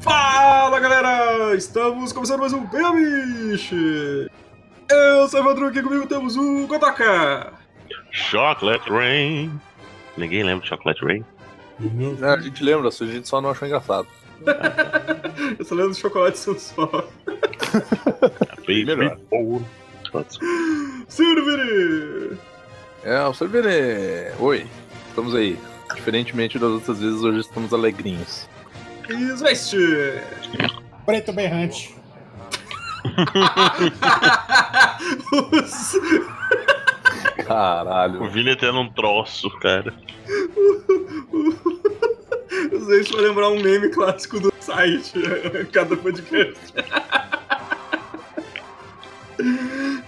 Fala galera! Estamos começando mais um Bemiche! Eu sou o Evandro, aqui comigo temos o Kotaka! Chocolate Rain. Ninguém lembra de Chocolate Rain? É, a gente lembra, a gente só não achou engraçado. Eu só lembro dos chocolates são só. Melhor. Silveri! É, o Cervere. Oi, estamos aí. Diferentemente das outras vezes, hoje estamos alegrinhos. Sveste! Preto berrante. Os- Caralho. O Vini tendo um troço, cara. Os vai lembrar um meme clássico do site, cada podcast.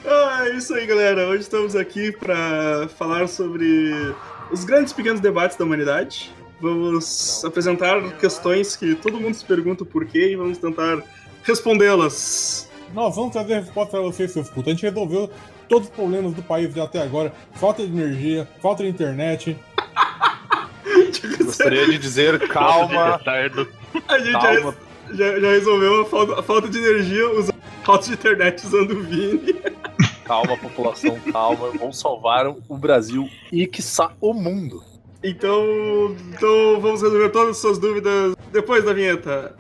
Ah, é isso aí, galera. Hoje estamos aqui para falar sobre os grandes e pequenos debates da humanidade. Vamos apresentar questões que todo mundo se pergunta o porquê e vamos tentar respondê-las. Nós vamos trazer a resposta pra vocês, seus putos. A gente resolveu todos os problemas do país até agora. Falta de energia, falta de internet. Gostaria de dizer calma. A gente já, calma. já- já resolveu a falta, a falta de energia usando falta de internet usando o Vini. Calma, população, calma. Vamos salvar o Brasil e, quiçá, o mundo. Então, então vamos resolver todas as suas dúvidas depois da vinheta.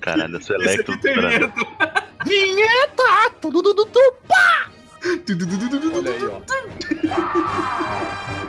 Caralho, esse Esse Electro. aqui tem vinheta. Vinheta! Tudo, tudo, tudo. Olha aí, ó.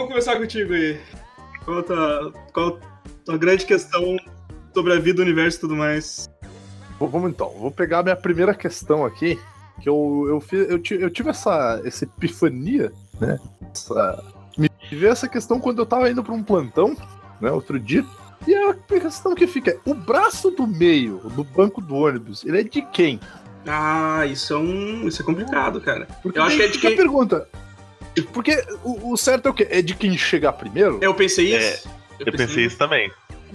vamos começar contigo aí. Qual a tua, qual a tua grande questão sobre a vida, o universo e tudo mais? Vamos então, vou pegar a minha primeira questão aqui, que eu, eu, fiz, eu, ti- eu tive essa, essa epifania, né? Essa, me veio essa questão quando eu tava indo pra um plantão, né, outro dia. E a questão que fica é, o braço do meio do banco do ônibus, ele é de quem? Ah, isso é um. Isso é complicado, cara. Porque Eu acho que é de quem- pergunta. Porque o, o certo é o quê? É de quem chegar primeiro? Eu pensei isso. Eu pensei isso também.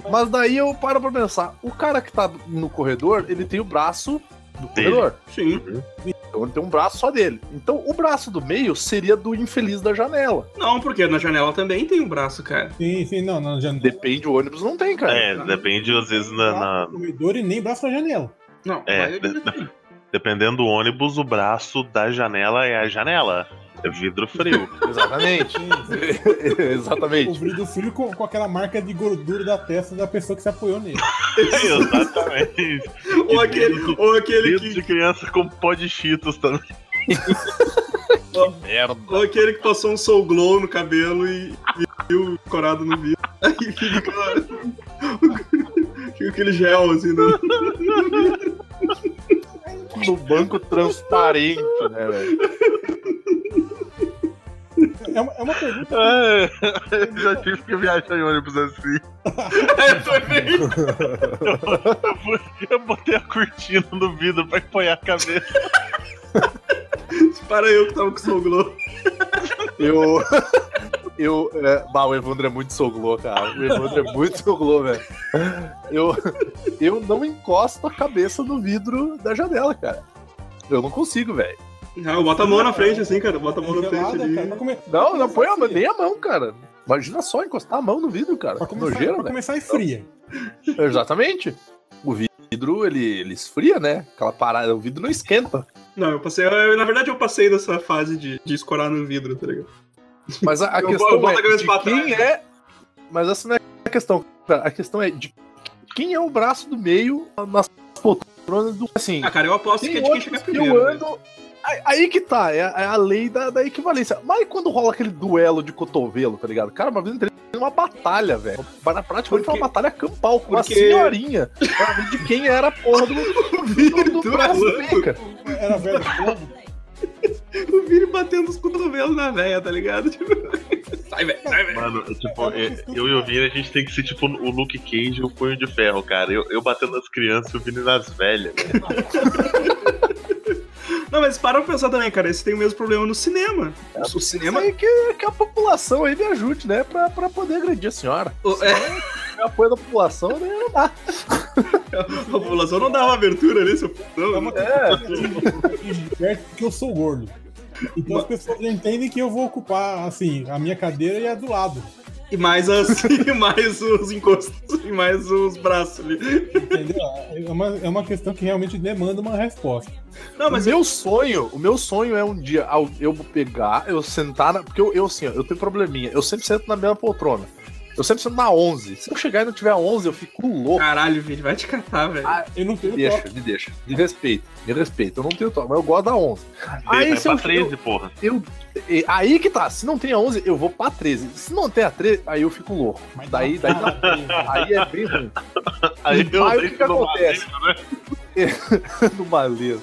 Mas daí eu paro pra pensar, o cara que tá no corredor, ele tem o braço do Dele. corredor. Sim. Então ele tem um braço só dele. Então o braço do meio seria do infeliz da janela. Não, porque na janela também tem um braço, cara. Sim, sim, não, não, janela. Depende, o ônibus não tem, cara. É, depende às vezes na. na- corredor e nem braço na janela. Não, É, de- dependendo do ônibus, o braço da janela é a janela. É vidro frio. Exatamente. Exatamente. O vidro frio com, com aquela marca de gordura da testa da pessoa que se apoiou nele. Exatamente. ou aquele, ou aquele que, de criança com pó de cheetos também. Merda. ou aquele que passou um soul glow no cabelo e, e viu corado no vidro. Aí fica, fica aquele gel assim, né? No banco transparente, né, velho? É uma, é uma pergunta. É, eu já tive que viajar em ônibus assim. É, também. Eu botei a cortina no vidro pra apoiar a cabeça. Para eu que tava com soul glow. Eu. Eu. É, bah, o Evandro é muito soglô, cara. O Evandro é muito soglô, velho. Eu, eu não encosto a cabeça no vidro da janela, cara. Eu não consigo, velho. Não, bota a mão na frente assim, cara. Bota a mão na frente ali. Não, não põe a, fria. nem a mão, cara. Imagina só encostar a mão no vidro, cara. Pra começar, nojeira, pra começar é fria. Exatamente. O vidro, ele, ele esfria, né? Aquela parada, o vidro não esquenta. Não, eu passei. eu- na verdade, eu passei dessa fase de, de escorar no vidro, tá ligado? Mas a, a questão a é de quem é. Mas essa não é a questão. cara. A questão é de quem é o braço do meio nas poltronas do. Assim, Ah, cara, eu aposto que é de quem que primeiro. eu né? ando. Aí, aí que tá, é a, é a lei da, da equivalência. Mas quando rola aquele duelo de cotovelo, tá ligado? Cara, uma vez eu entrei numa batalha, velho. Uma- Praticamente Porque- uma batalha campal com uma porque- senhorinha. Pra ver de quem era a porra do, do, do braço do meio, cara. Era velho. O Vini batendo os cotovelos na véia, tá ligado? Tipo, sai, velho, sai, velho. Mano, tipo, é- eu e o Vini, a gente tem que ser tipo o Luke Cage e o Punho de Ferro, cara. Eu, eu batendo nas crianças e o Vini nas velhas. Não, mas para pra pensar também, cara. Esse tem o mesmo problema no cinema. o cinema. Aí que, que a população aí me ajude, né? Pra, pra poder agredir a senhora. o- é, O apoio da população, né? Não dá. a população não dava abertura ali, seu É uma É. perto porque eu sou gordo. Então as pessoas entendem que eu vou ocupar, assim, a minha cadeira e a do lado. E mais as. e mais os encostos. E mais os braços ali. Entendeu? É uma, é uma questão que realmente demanda uma resposta. Não, mas o meu sonho, o meu sonho é um dia eu pegar, eu sentar na. Porque eu, eu assim, ó, eu tenho probleminha. Eu sempre sento na mesma poltrona. Eu sempre sento na 11. Se eu chegar e não tiver 11, eu fico louco. Caralho, Vini, vai te catar, velho. Eu não tenho Me deixa, toque. me deixa. De respeito, de respeito. Eu não tenho toque, mas eu gosto da 11. Aí Aí vai se pra eu, 13, porra. eu, aí que tá. Se não tem a 11, eu vou pra 13. Se não tem a 13, aí eu fico louco. Mas Daí, daí, dá- aí é bem ruim. Aí E eu pai, o que que acontece? madeiro, né? no maleiro.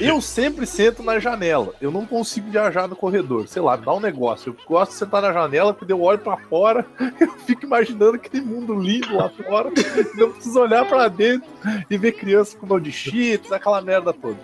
Eu sempre sento na janela. Eu não consigo viajar no corredor. Sei lá, dá um negócio. Eu gosto de sentar na janela porque eu olho pra fora, eu fico imaginando aquele mundo lindo lá fora. Eu preciso olhar pra dentro e ver crianças com mão de cheetos, aquela merda toda.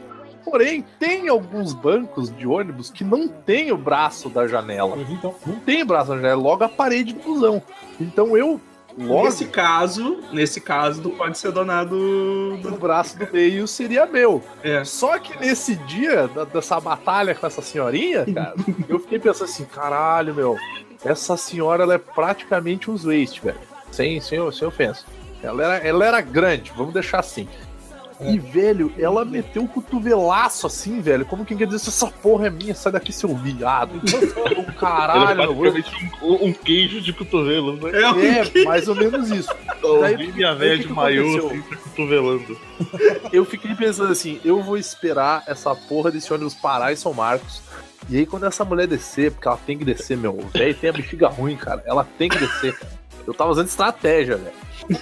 Porém, tem alguns bancos de ônibus que não tem o braço da janela. Então, Não tem o braço da janela, é logo a parede do busão. Então eu, logo, Nesse caso, nesse caso, tu pode ser donado. o do- braço do meio seria meu. É. Só que nesse dia da- dessa batalha com essa senhorinha, cara, eu fiquei pensando assim, caralho, meu, essa senhora ela é praticamente um waste, velho. Sem, sem, sem ofensa. Ela era, ela era grande, vamos deixar assim. E, velho, ela meteu um cotovelaço assim, velho. Como quem quer dizer, essa porra é minha, sai daqui, seu viado. Eu, Ele é Caralho, um, um queijo de cotovelo, né? É, um- É, mais ou menos isso. O Daí, Vini e a aí velha o de maiô, assim, tá cotovelando. eu fiquei pensando assim, eu vou esperar essa porra desse ônibus parar em São Marcos. E aí quando essa mulher descer, porque ela tem que descer, meu, o velho tem a bexiga ruim, cara. Ela tem que descer, cara. Eu tava usando estratégia, velho.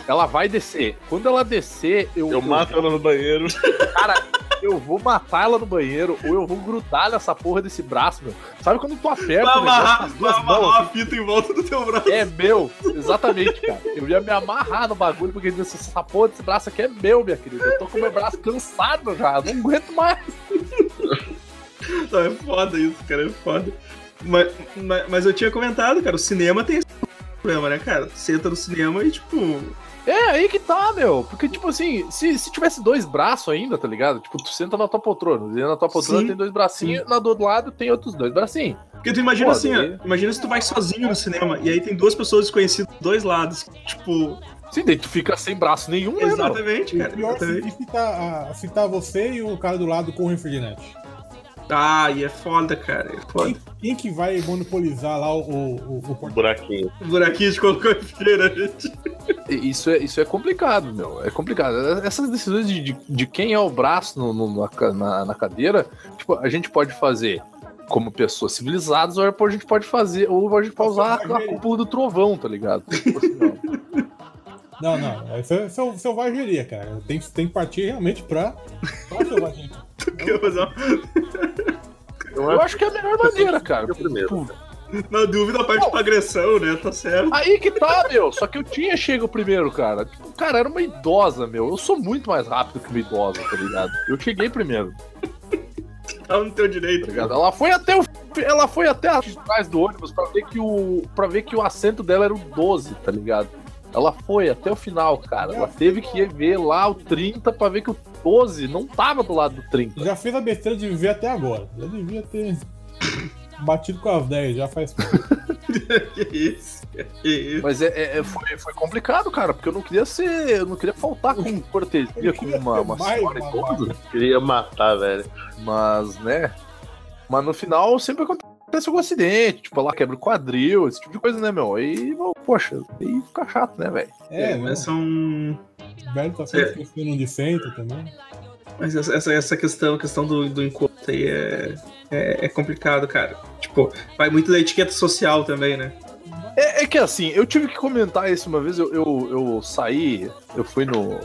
Ela vai descer. Quando ela descer, eu, Eu mato ela no banheiro. Cara, eu vou matar ela no banheiro ou eu vou grudar nessa porra desse braço, meu. Sabe quando tu aperta negócio amarrar, com as vai duas amarrar mãos? uma assim? fita em volta do teu braço. É meu, exatamente, cara. Eu ia me amarrar no bagulho, porque essa essa porra desse braço aqui é meu, minha querida. Eu tô com meu braço cansado já, não aguento mais. Não, é foda isso, cara, é foda. Mas, mas, mas eu tinha comentado, cara, o cinema tem problema, né, cara? Tu senta no cinema e, tipo, É, aí que tá, meu. Porque, tipo assim, se, se tivesse dois braços ainda, tá ligado? Tipo, tu senta na tua poltrona, e na tua poltrona Sim. tem dois bracinhos, na do outro lado tem outros dois bracinhos. Porque tu imagina Pô, assim, daí- ó, imagina se tu vai sozinho no cinema e aí tem duas pessoas desconhecidas dos dois lados. Tipo, Sim, daí tu fica sem braço nenhum, né, exatamente, o cara. pior é Exatamente. se, se, tá, se tá você e o cara do lado com o refrigerante. Ah, e é foda, cara. É foda. Quem, quem que vai monopolizar lá o, o, o, o portão? Buraquinho. O buraquinho de colocou refrigerante. E Isso é, isso é complicado, meu. É complicado. Essas decisões de, de, de quem é o braço no- no- na, na, na cadeira, tipo, a gente pode fazer como pessoas civilizadas, ou a gente pode fazer, ou a gente pode usar a, a cúpula do trovão, tá ligado? Tipo assim. Não, não. Isso é sel- selvageria, cara. Tem, tem que partir realmente pra, pra selvageria. Quer fazer uma- Eu acho que é a melhor maneira, cara. Eu primeiro. Tipo, Na dúvida, parte pra agressão, né? Tá certo. Aí que tá, meu. Só que eu tinha chego primeiro, cara. Tipo, cara, era uma idosa, meu. Eu sou muito mais rápido que uma idosa, tá ligado? Eu cheguei primeiro, Tá no teu tá direito. ligado? Ela foi até o ela foi até atrás do ônibus pra ver que o para ver que o assento dela era o 12, tá ligado? Ela foi até o final, cara. Ela teve que ver lá o 30 pra ver que o 12 não tava do lado do 30. Já fez a besteira de viver até agora. Já devia ter batido com as 10, já faz. que isso? Que isso? Mas é, é- é- foi, foi complicado, cara, porque eu não queria ser. Eu não queria faltar com cortesia com uma, uma Mais senhora babaca. idosa. Queria matar, velho. Mas, né? Mas no final sempre acontece algum acidente, tipo, ela quebra o quadril, esse tipo de coisa, né, meu? Aí, poxa, aí fica chato, né, velho? É, né? mas são. O velho tá sempre esquecendo onde senta também. Mas essa, essa, questão, a questão do, do encontro aí é, é, é complicado, cara. Tipo, vai muito da etiqueta social também, né? É, é que assim, eu tive que comentar isso uma vez, eu, eu, eu saí, eu fui no,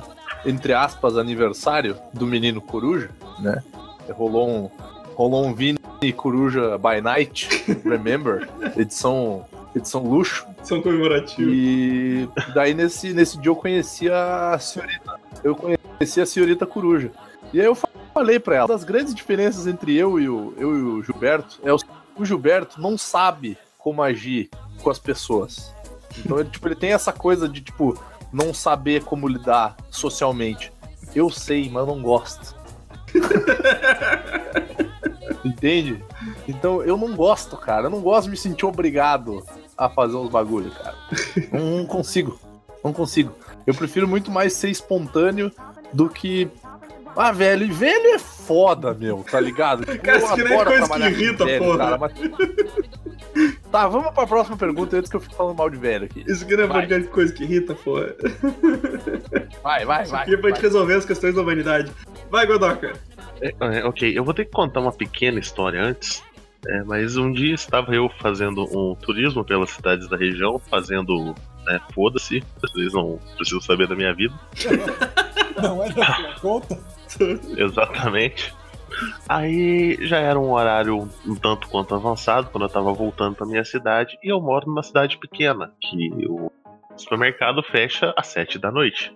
entre aspas, aniversário do menino Coruja, né? Rolou um, rolou um Vini Coruja by Night, remember? edição, edição luxo. São comemorativos. E daí nesse, nesse dia eu conheci a senhorita. Eu conheci a senhorita Coruja. E aí eu falei pra ela, uma das grandes diferenças entre eu e o, eu e o Gilberto é o, o Gilberto não sabe como agir com as pessoas. Então ele, tipo, ele tem essa coisa de, tipo, não saber como lidar socialmente. Eu sei, mas não gosto. Entende? Então eu não gosto, cara. Eu não gosto de me sentir obrigado a fazer uns bagulho, cara. Não, não consigo. Não consigo. Eu prefiro muito mais ser espontâneo do que. Ah, velho, e velho é foda, meu, tá ligado? Tipo, Cara, isso que nem coisa que irrita, velho, porra. cara, mas- Tá, vamos pra próxima pergunta antes que eu fique falando mal de velho aqui. Isso aqui não é de coisa que irrita, pô. Vai, vai, vai. aqui é pra gente resolver as questões da humanidade. Vai, Godoka. É, é, ok, eu vou ter que contar uma pequena história antes. É, mas um dia estava eu fazendo um turismo pelas cidades da região, fazendo. Né, Foda-se, vocês não precisam saber da minha vida. Não é da sua conta? Exatamente. Aí já era um horário um tanto quanto avançado quando eu tava voltando pra minha cidade. E eu moro numa cidade pequena, que o supermercado fecha às sete da noite.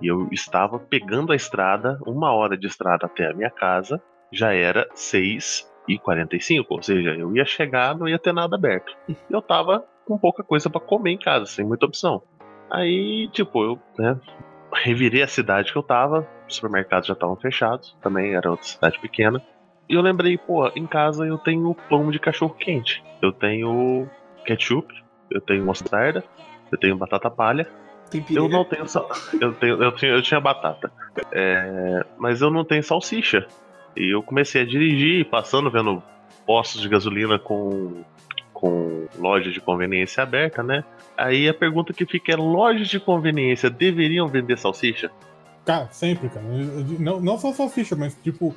E eu estava pegando a estrada, uma hora de estrada até a minha casa, já era 6 e 45 ou seja, eu ia chegar, não ia ter nada aberto. E eu tava com pouca coisa pra comer em casa, sem muita opção. Aí, tipo, eu né, revirei a cidade que eu tava, os supermercados já estavam fechados, também era outra cidade pequena. E eu lembrei, pô, em casa eu tenho pão de cachorro quente, eu tenho ketchup, eu tenho mostarda, eu tenho batata palha, Tem eu não tenho sal... eu, tenho, eu, tinha, eu tinha batata. É, Mas eu não tenho salsicha. E eu comecei a dirigir, passando, vendo postos de gasolina com, com loja de conveniência aberta, né? Aí a pergunta que fica é: lojas de conveniência deveriam vender salsicha? Cara, sempre, cara. Não, não só salsicha, mas tipo,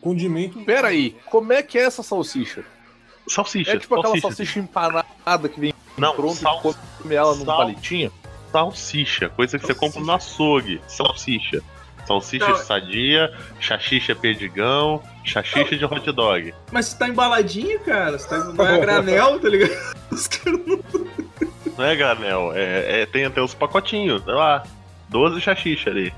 condimento. Pera aí, como é que é essa salsicha? Salsicha. É tipo aquela salsicha. salsicha empanada que vem Não, pronta sal- e come ela num sal- palitinho? Salsicha, coisa que você compra no açougue. Salsicha. Salsicha Não. sadia, chachicha perdigão, chachicha de hot dog. Mas se tá embaladinho, cara, se tá não é granel, tá ligado? Os caras não. Não é granel, é, é- tem até os pacotinhos, sei lá, 12 chachicha ali.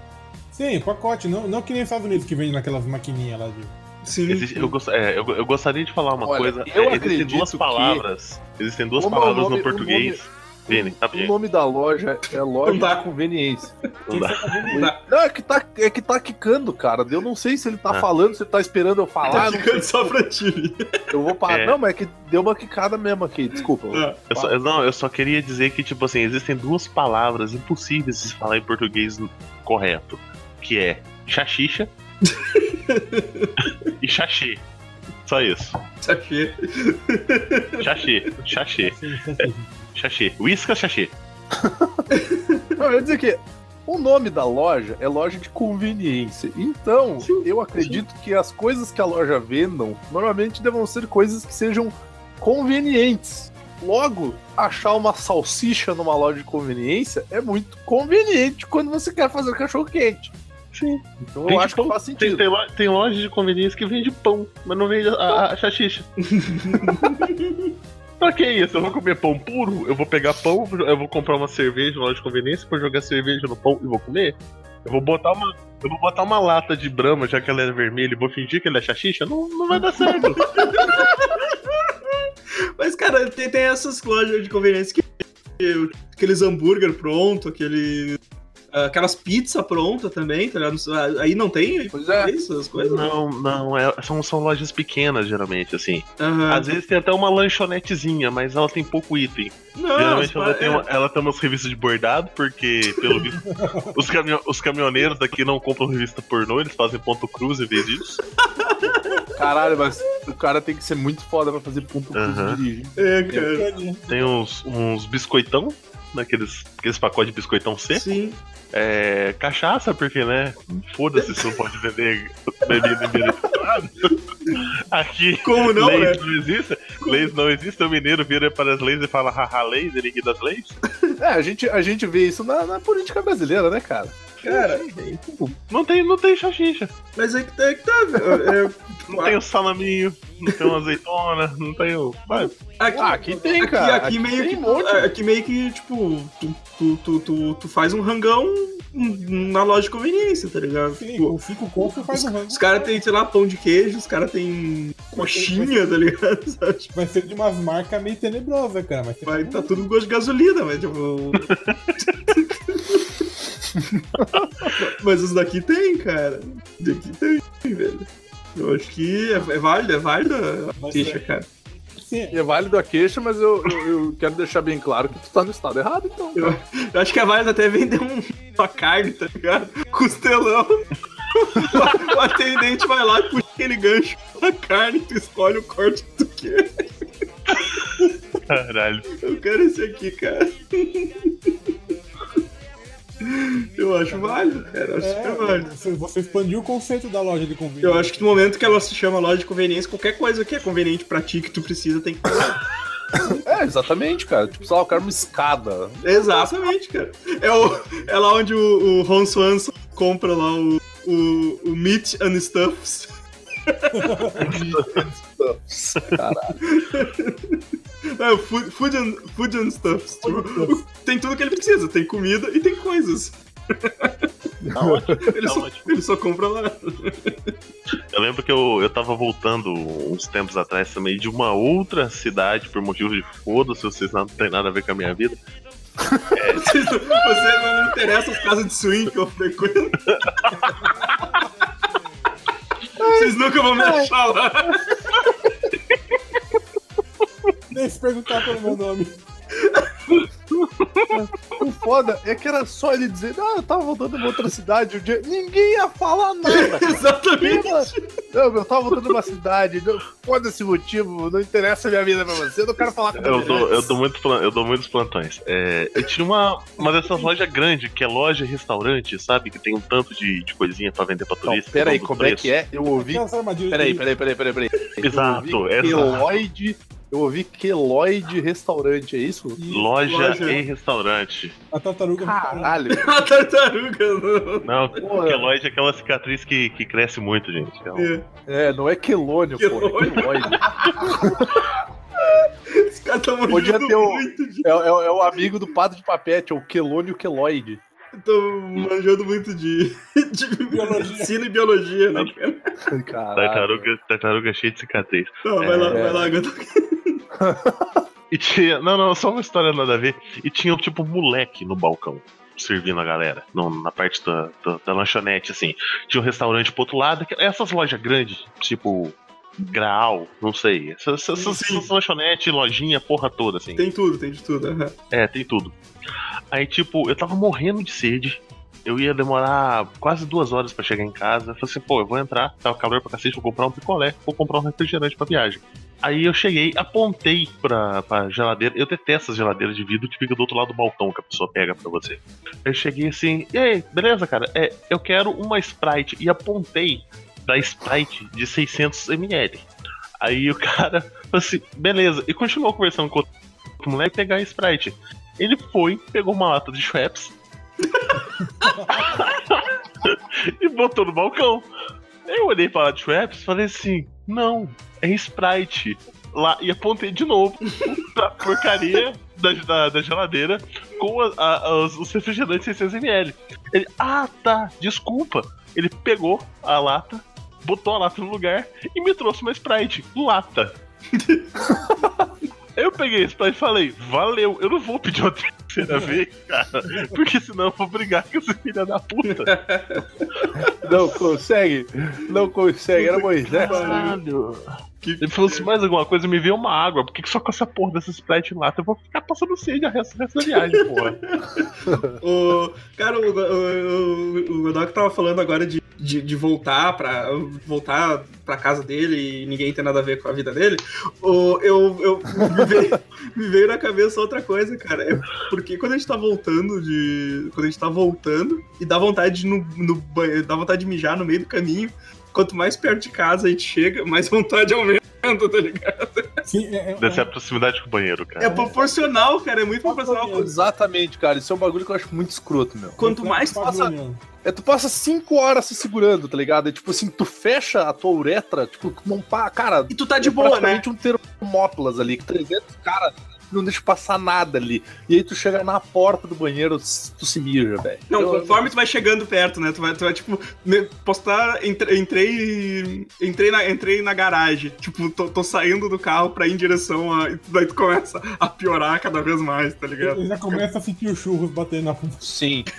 Sim, pacote. Não, não que nem nos Estados Unidos que vende naquelas maquininhas lá de. Sim. Existe- eu, gost- é, eu, eu gostaria de falar uma Olha, coisa. eu é, existem duas palavras. Existem duas palavras nome- no o português. Vini, O rapidinho. nome da loja é loja Não dá. de conveniência. Não dá. Não é que tá, é que tá quicando, cara. Eu não sei se ele tá Ah. falando, se ele tá esperando eu falar. Tá sei. só pra ti. Eu vou parar. É. Não, mas é que deu uma quicada mesmo aqui, desculpa. Ah, Eu só, eu- não, eu só queria dizer que, tipo assim, existem duas palavras impossíveis de se falar em português correto. Que é chachicha e chachê. Só isso. Sachê. Chachê. Chachê. Chachê. Whiskas chachê. Não, eu ia dizer que o nome da loja é loja de conveniência. Então, eu acredito que as coisas que a loja vendam normalmente devam ser coisas que sejam convenientes. Logo, achar uma salsicha numa loja de conveniência é muito conveniente quando você quer fazer cachorro quente. Sim. Então eu acho que pão. faz Tem, sentido. tem, tem loja de conveniência que vende pão, mas não vende a, a, a chachicha. pra que isso? Eu vou comer pão puro? Eu vou pegar pão, eu vou comprar uma cerveja na loja de conveniência, vou jogar cerveja no pão e vou comer? Eu vou botar uma. Eu vou botar uma lata de brama, já que ela é vermelha, e vou fingir que ela é chachicha? Não, não vai dar certo. Mas, cara, tem, tem essas lojas de conveniência que- Aqueles hambúrguer pronto, aquele. Aquelas pizzas prontas também, tá ligado? Aí não tem Pois é. isso, as coisas? Não, não, é- são, são lojas pequenas, geralmente, assim. Aham. Às vezes tem até uma lanchonetezinha, mas ela tem pouco item. Não, Geralmente ela é- tem, uma- ela tem umas revistas de bordado, porque, pelo visto, os, caminho- os caminhoneiros daqui não compram revista pornô, eles fazem ponto cruz em vez disso. Caralho, mas o cara tem que ser muito foda pra fazer ponto cruz e dirigir. É, cara. Tem uns, uns biscoitão, naqueles aqueles pacotes de biscoitão seco. Sim. É, cachaça, porque, né? Foda-se se não pode vender bebida emberetada. Aqui, Como não, leis né? não existem. Leis não existem. O mineiro vira para as leis e fala haha, leis, ele ri das leis. É, a gente, a gente vê isso na, na política brasileira, né, cara? Cara, Não tem, não tem xaxixa. mas aí que tá, aí que tá velho. É, Não tem o salaminho, não tem uma azeitona, não tem o. Vai. aqui, Ah, aqui tem, aqui, cara. aqui meio tem que. um. Aqui meio que, tipo, tu, tu, tu, tu, tu faz um rangão na loja de conveniência, tá ligado? Sim, Tipo, com cinco contos você faz um rango. os caras têm, sei lá, pão de queijo, os caras têm coxinha, tá ligado? Sabe? Vai ser de umas marcas meio tenebrosas, cara. Vai um tá tudo com gosto de gasolina, mas tipo. mas os daqui tem, cara. Daqui tem, velho. Eu acho que é, é válido, é válido a queixa, é- cara. Sim, É válido a queixa, mas eu, eu, eu quero deixar bem claro que tu tá no estado errado, então. Eu, eu acho que é válido até vender um, uma carne, tá ligado? Costelão. o atendente vai lá e puxa aquele gancho da carne, tu escolhe o corte que tu quer. Caralho. Eu quero esse aqui, cara. Eu acho válido, cara. Eu acho é, super válido. você, você expandiu o conceito da loja de conveniência. Eu acho que no momento que ela se chama loja de conveniência, qualquer coisa que é conveniente pra ti, que tu precisa, tem que É, exatamente, cara. Tipo, sei lá, eu quero uma escada. Exatamente, cara. É, o, é lá onde o, o Ron Swanson compra lá o, o, o Meat and Stuffs. Caralho. É, food, food, and, food and Stuffs. Tipo, tem tudo que ele precisa. Tem comida e tem coisas. Tá ótimo. Ele, Tá só, ele só compra lá. Eu lembro que eu, eu tava voltando uns tempos atrás também de uma outra cidade por motivo de foda-se, vocês não tem nada a ver com a minha vida. Não- Você não interessa as casas de swing que eu frequento. Vocês nunca vão me achar lá. Nem se perguntar pelo meu nome. O foda é que era só ele dizer, ah, eu tava voltando pra outra cidade um dia. Ninguém ia falar nada. Exatamente. Não, eu tava voltando pra uma cidade. Não, foda-se o motivo, não interessa a minha vida pra você, eu não quero falar com Eu você. dou, eu dou, muito, eu dou muitos plantões. É, eu tinha uma, uma dessas lojas grandes, que é loja e restaurante, sabe? Que tem um tanto de, de coisinha pra vender pra Não, turista. peraí, todo como é preço. que é? Eu ouvi. Peraí, peraí, peraí, peraí, peraí. Exato, Eu ouvi ouvi Keloid restaurante, é isso? Loja, Loja. e restaurante. A tartaruga. Caralho. A tartaruga. Não. Não, queloide é aquela cicatriz que, que cresce muito, gente. É um- É. É, não é Quelônio, pô, é. Os caras tão Podia manjando ter o- muito de. É, é- é o amigo do padre de papete, é o Quelônio Keloid. Tão manjando muito de. de Biologia. medicina e biologia, né, cara? Caralho. Tartaruga, tartaruga cheia de cicatriz. Não, vai lá, É. vai lá, Gata. E tinha. Não, não, só uma história nada a ver. E tinha tipo um moleque no balcão. Servindo a galera, no- na parte da, da, da lanchonete, assim. Tinha um restaurante pro outro lado. Essas lojas grandes, tipo Graal, não sei. Essas, essas, essas lanchonetes, lojinha, porra toda, assim. Tem tudo, tem de tudo. aham. É, tem tudo. Aí, tipo, eu tava morrendo de sede. Eu ia demorar quase duas horas pra chegar em casa. Eu falei assim, pô, eu vou entrar, tava calor pra cacete, vou comprar um picolé, vou comprar um refrigerante pra viagem. Aí eu cheguei, apontei pra, pra geladeira. Eu detesto as geladeiras de vidro que fica do outro lado do balcão que a pessoa pega pra você. Eu cheguei assim, e aí, beleza, cara? É, eu quero uma Sprite. E apontei da Sprite de 600ml. Aí o cara falou assim, beleza. E continuou conversando com o moleque pegar a Sprite. Ele foi, pegou uma lata de Schweppes e botou no balcão. Eu olhei pra lata de Schweppes e falei assim: não, é Sprite. Lá, e apontei de novo pra porcaria da, da, da geladeira com a- a- os, os refrigerantes 600ml. Ele, ah tá, desculpa. Ele pegou a lata, botou a lata no lugar e me trouxe uma Sprite, lata. Eu peguei esse pra e falei, valeu, eu não vou pedir uma terceira vez, cara, porque senão eu vou brigar com esse filho da puta. Não consegue, não consegue, era Moisés. Caralho. Ele falou assim, mais alguma coisa, me vê uma água, por que que só com essa porra dessa Sprite lá? Eu vou ficar passando sede o resto, resto da viagem, porra. O, cara, o, o, o, o Godok tava falando agora de, de, de voltar para voltar pra casa dele e ninguém tem nada a ver com a vida dele. Eu, eu me, veio, me veio na cabeça outra coisa, cara. É porque quando a gente tá voltando de. Quando a gente tá voltando e dá vontade no, no banheiro, dá vontade de mijar no meio do caminho. Quanto mais perto de casa a gente chega, mais vontade aumenta, tá ligado? Sim, é, é, Dessa é a proximidade com o banheiro, cara. É proporcional, cara. É muito proporcional. Exatamente, cara. Isso é um bagulho que eu acho muito escroto, meu. Quanto mais passa. passa, É, tu passa cinco horas se segurando, tá ligado? É tipo assim, tu fecha a tua uretra, tipo, tu não pá, cara. E tu tá de é boa, né? praticamente um termópilas ali, que 300 cara não deixa passar nada ali. E aí tu chega na porta do banheiro, tu se mija, velho. Não, Eu- conforme tu vai chegando perto, né? Tu vai, tu vai tipo, postar. entre- Entrei. Entrei na, entrei na garagem. Tipo, tô, tô saindo do carro pra ir em direção a. Daí tu começa a piorar cada vez mais, tá ligado? Ele já começa a sentir os churros batendo na Sim.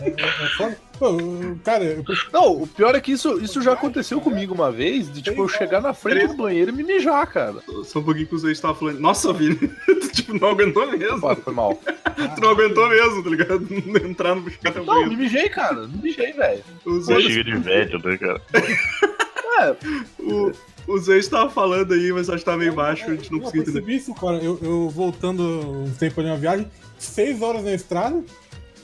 É, é foda. Pô, eu- cara, eu Não, o pior é que isso, isso já aconteceu comigo uma vez, de tipo, eu chegar na frente do banheiro e me mijar, cara. Só um pouquinho que os dois estavam falando. Nossa, Vini, tu tipo, não aguentou mesmo. Pô, foi mal. Tu não aguentou mesmo, tá ligado? Entrar no cada Não, me banheiro. mijei, cara. Me mijei, velho. Os chega de velho, né, cara? É, o, os dois estavam falando aí, mas acho que tava meio baixo, a gente não eu conseguiu entender. percebi isso, cara. Eu, eu voltando um tempo de uma viagem, seis horas na estrada,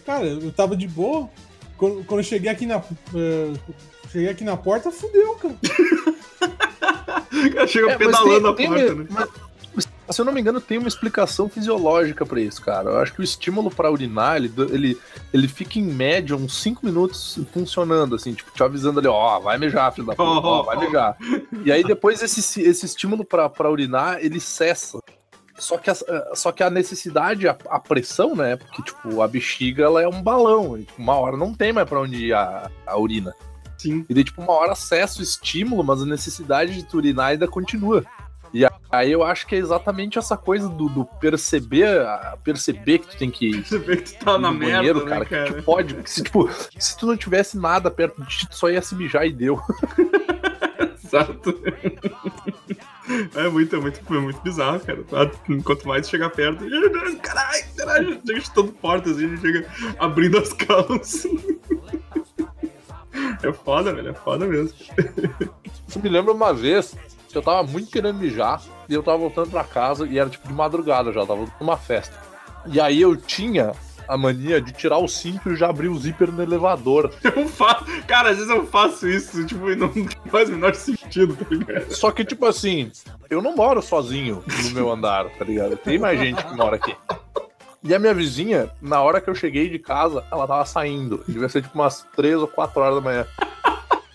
cara, eu tava de boa. Quando, quando eu cheguei aqui na. eh, cheguei aqui na porta, fudeu, cara. O cara chega É, pedalando tem- a tem- porta, né? mas, se eu não me engano, tem uma explicação fisiológica pra isso, cara. Eu acho que o estímulo pra urinar, ele, ele, ele fica em média uns 5 minutos funcionando, assim, tipo, te avisando ali, ó, vai mijar, filho da puta, ó, vai mijar. E aí depois esse, esse estímulo pra urinar, ele cessa. Só que, a, só que a necessidade, a, a pressão, né? Porque, tipo, a bexiga, ela é um balão. E, tipo, uma hora não tem mais pra onde ir a, a urina. Sim. E daí, tipo, uma hora cessa o estímulo, mas a necessidade de tu urinar ainda continua. E aí eu acho que é exatamente essa coisa do, do perceber, perceber que tu tem que vê que tu tá na no merda, banheiro, né, cara, cara? que pode. porque Se, tipo, se tu não tivesse nada perto de ti, tu só ia se mijar e deu. Exato. É muito, é muito, é muito bizarro, cara. Ah, Quanto mais chega perto, caralho, caralho, chega chutando portas, assim, chega abrindo as calças. É foda, velho, é foda mesmo. Isso me lembra uma vez que eu tava muito querendo mijar e eu tava voltando pra casa e era tipo de madrugada já, tava numa festa. E aí eu tinha a mania de tirar o cinto e já abrir o zíper no elevador. Eu faço, cara, às vezes eu faço isso, tipo, e não faz o menor sentido, tá ligado? Só que, tipo assim, eu não moro sozinho no meu andar, tá ligado? Tem mais gente que mora aqui. E a minha vizinha, na hora que eu cheguei de casa, ela tava saindo. Devia ser tipo umas 3 ou 4 horas da manhã.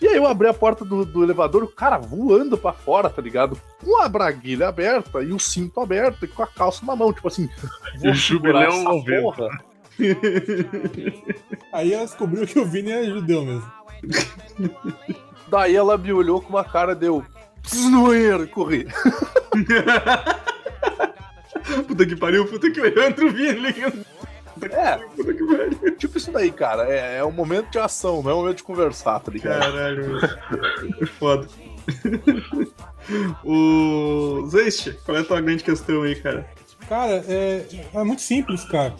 E aí eu abri a porta do, do elevador, o cara voando pra fora, tá ligado? Com a braguilha aberta e o cinto aberto e com a calça na mão, tipo assim, o jubileu ao porra. Aí ela descobriu que o Vini é judeu mesmo. Daí ela me olhou com uma cara, deu, preciso no banheiro e corri. Puta que pariu, puta que pariu, entra o Vini. É, Puta que pariu. tipo isso daí, cara, é, é um momento de ação, não é um momento de conversar, tá ligado? Caralho. É foda. o Zeist, qual é a tua grande questão aí, cara? Cara, é, é muito simples, cara.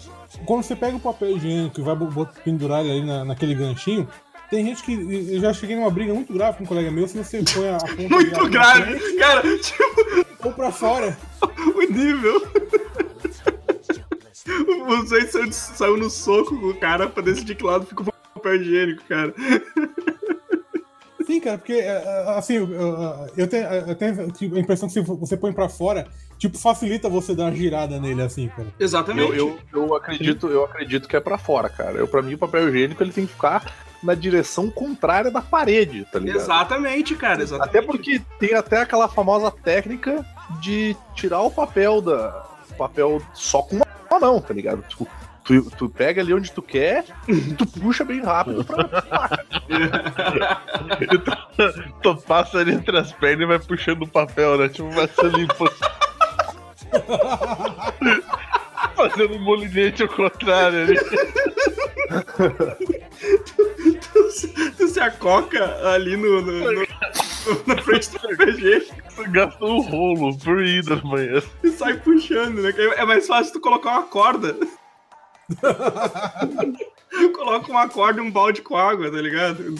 Quando você pega o papel higiênico e vai pendurar ele ali na, naquele ganchinho, tem gente que. Eu já cheguei numa briga muito grave com um colega meu, se você põe a, a ponta Muito na grave, frente cara, tipo, Ou pra fora. o nível. O Zeist saiu, saiu no soco com o cara pra decidir que lado fica o papel higiênico, cara. Sim, cara, porque, é, é, assim, eu, tenho, eu tenho a impressão que se você põe pra fora, tipo, facilita você dar uma girada nele, assim, cara. Exatamente. Eu, eu, eu acredito, eu acredito que é pra fora, cara. Eu, pra mim, o papel higiênico ele tem que ficar na direção contrária da parede, tá ligado? Exatamente, cara, exatamente. Até porque tem até aquela famosa técnica de tirar o papel da o papel só com uma mão, tá ligado? Tipo, Tu, tu pega ali onde tu quer, tu puxa bem rápido pra. Tu passa ali entre as pernas e vai puxando o papel, né? Tipo, vai ser limpo. Fazendo um molinete ao contrário ali. tu, se- tu se acoca ali no, no- no- na frente do PG Tu gasta um rolo por ida na manhã. e sai puxando, né? Que É mais fácil tu colocar uma corda. Coloca uma corda e um balde com água, tá ligado?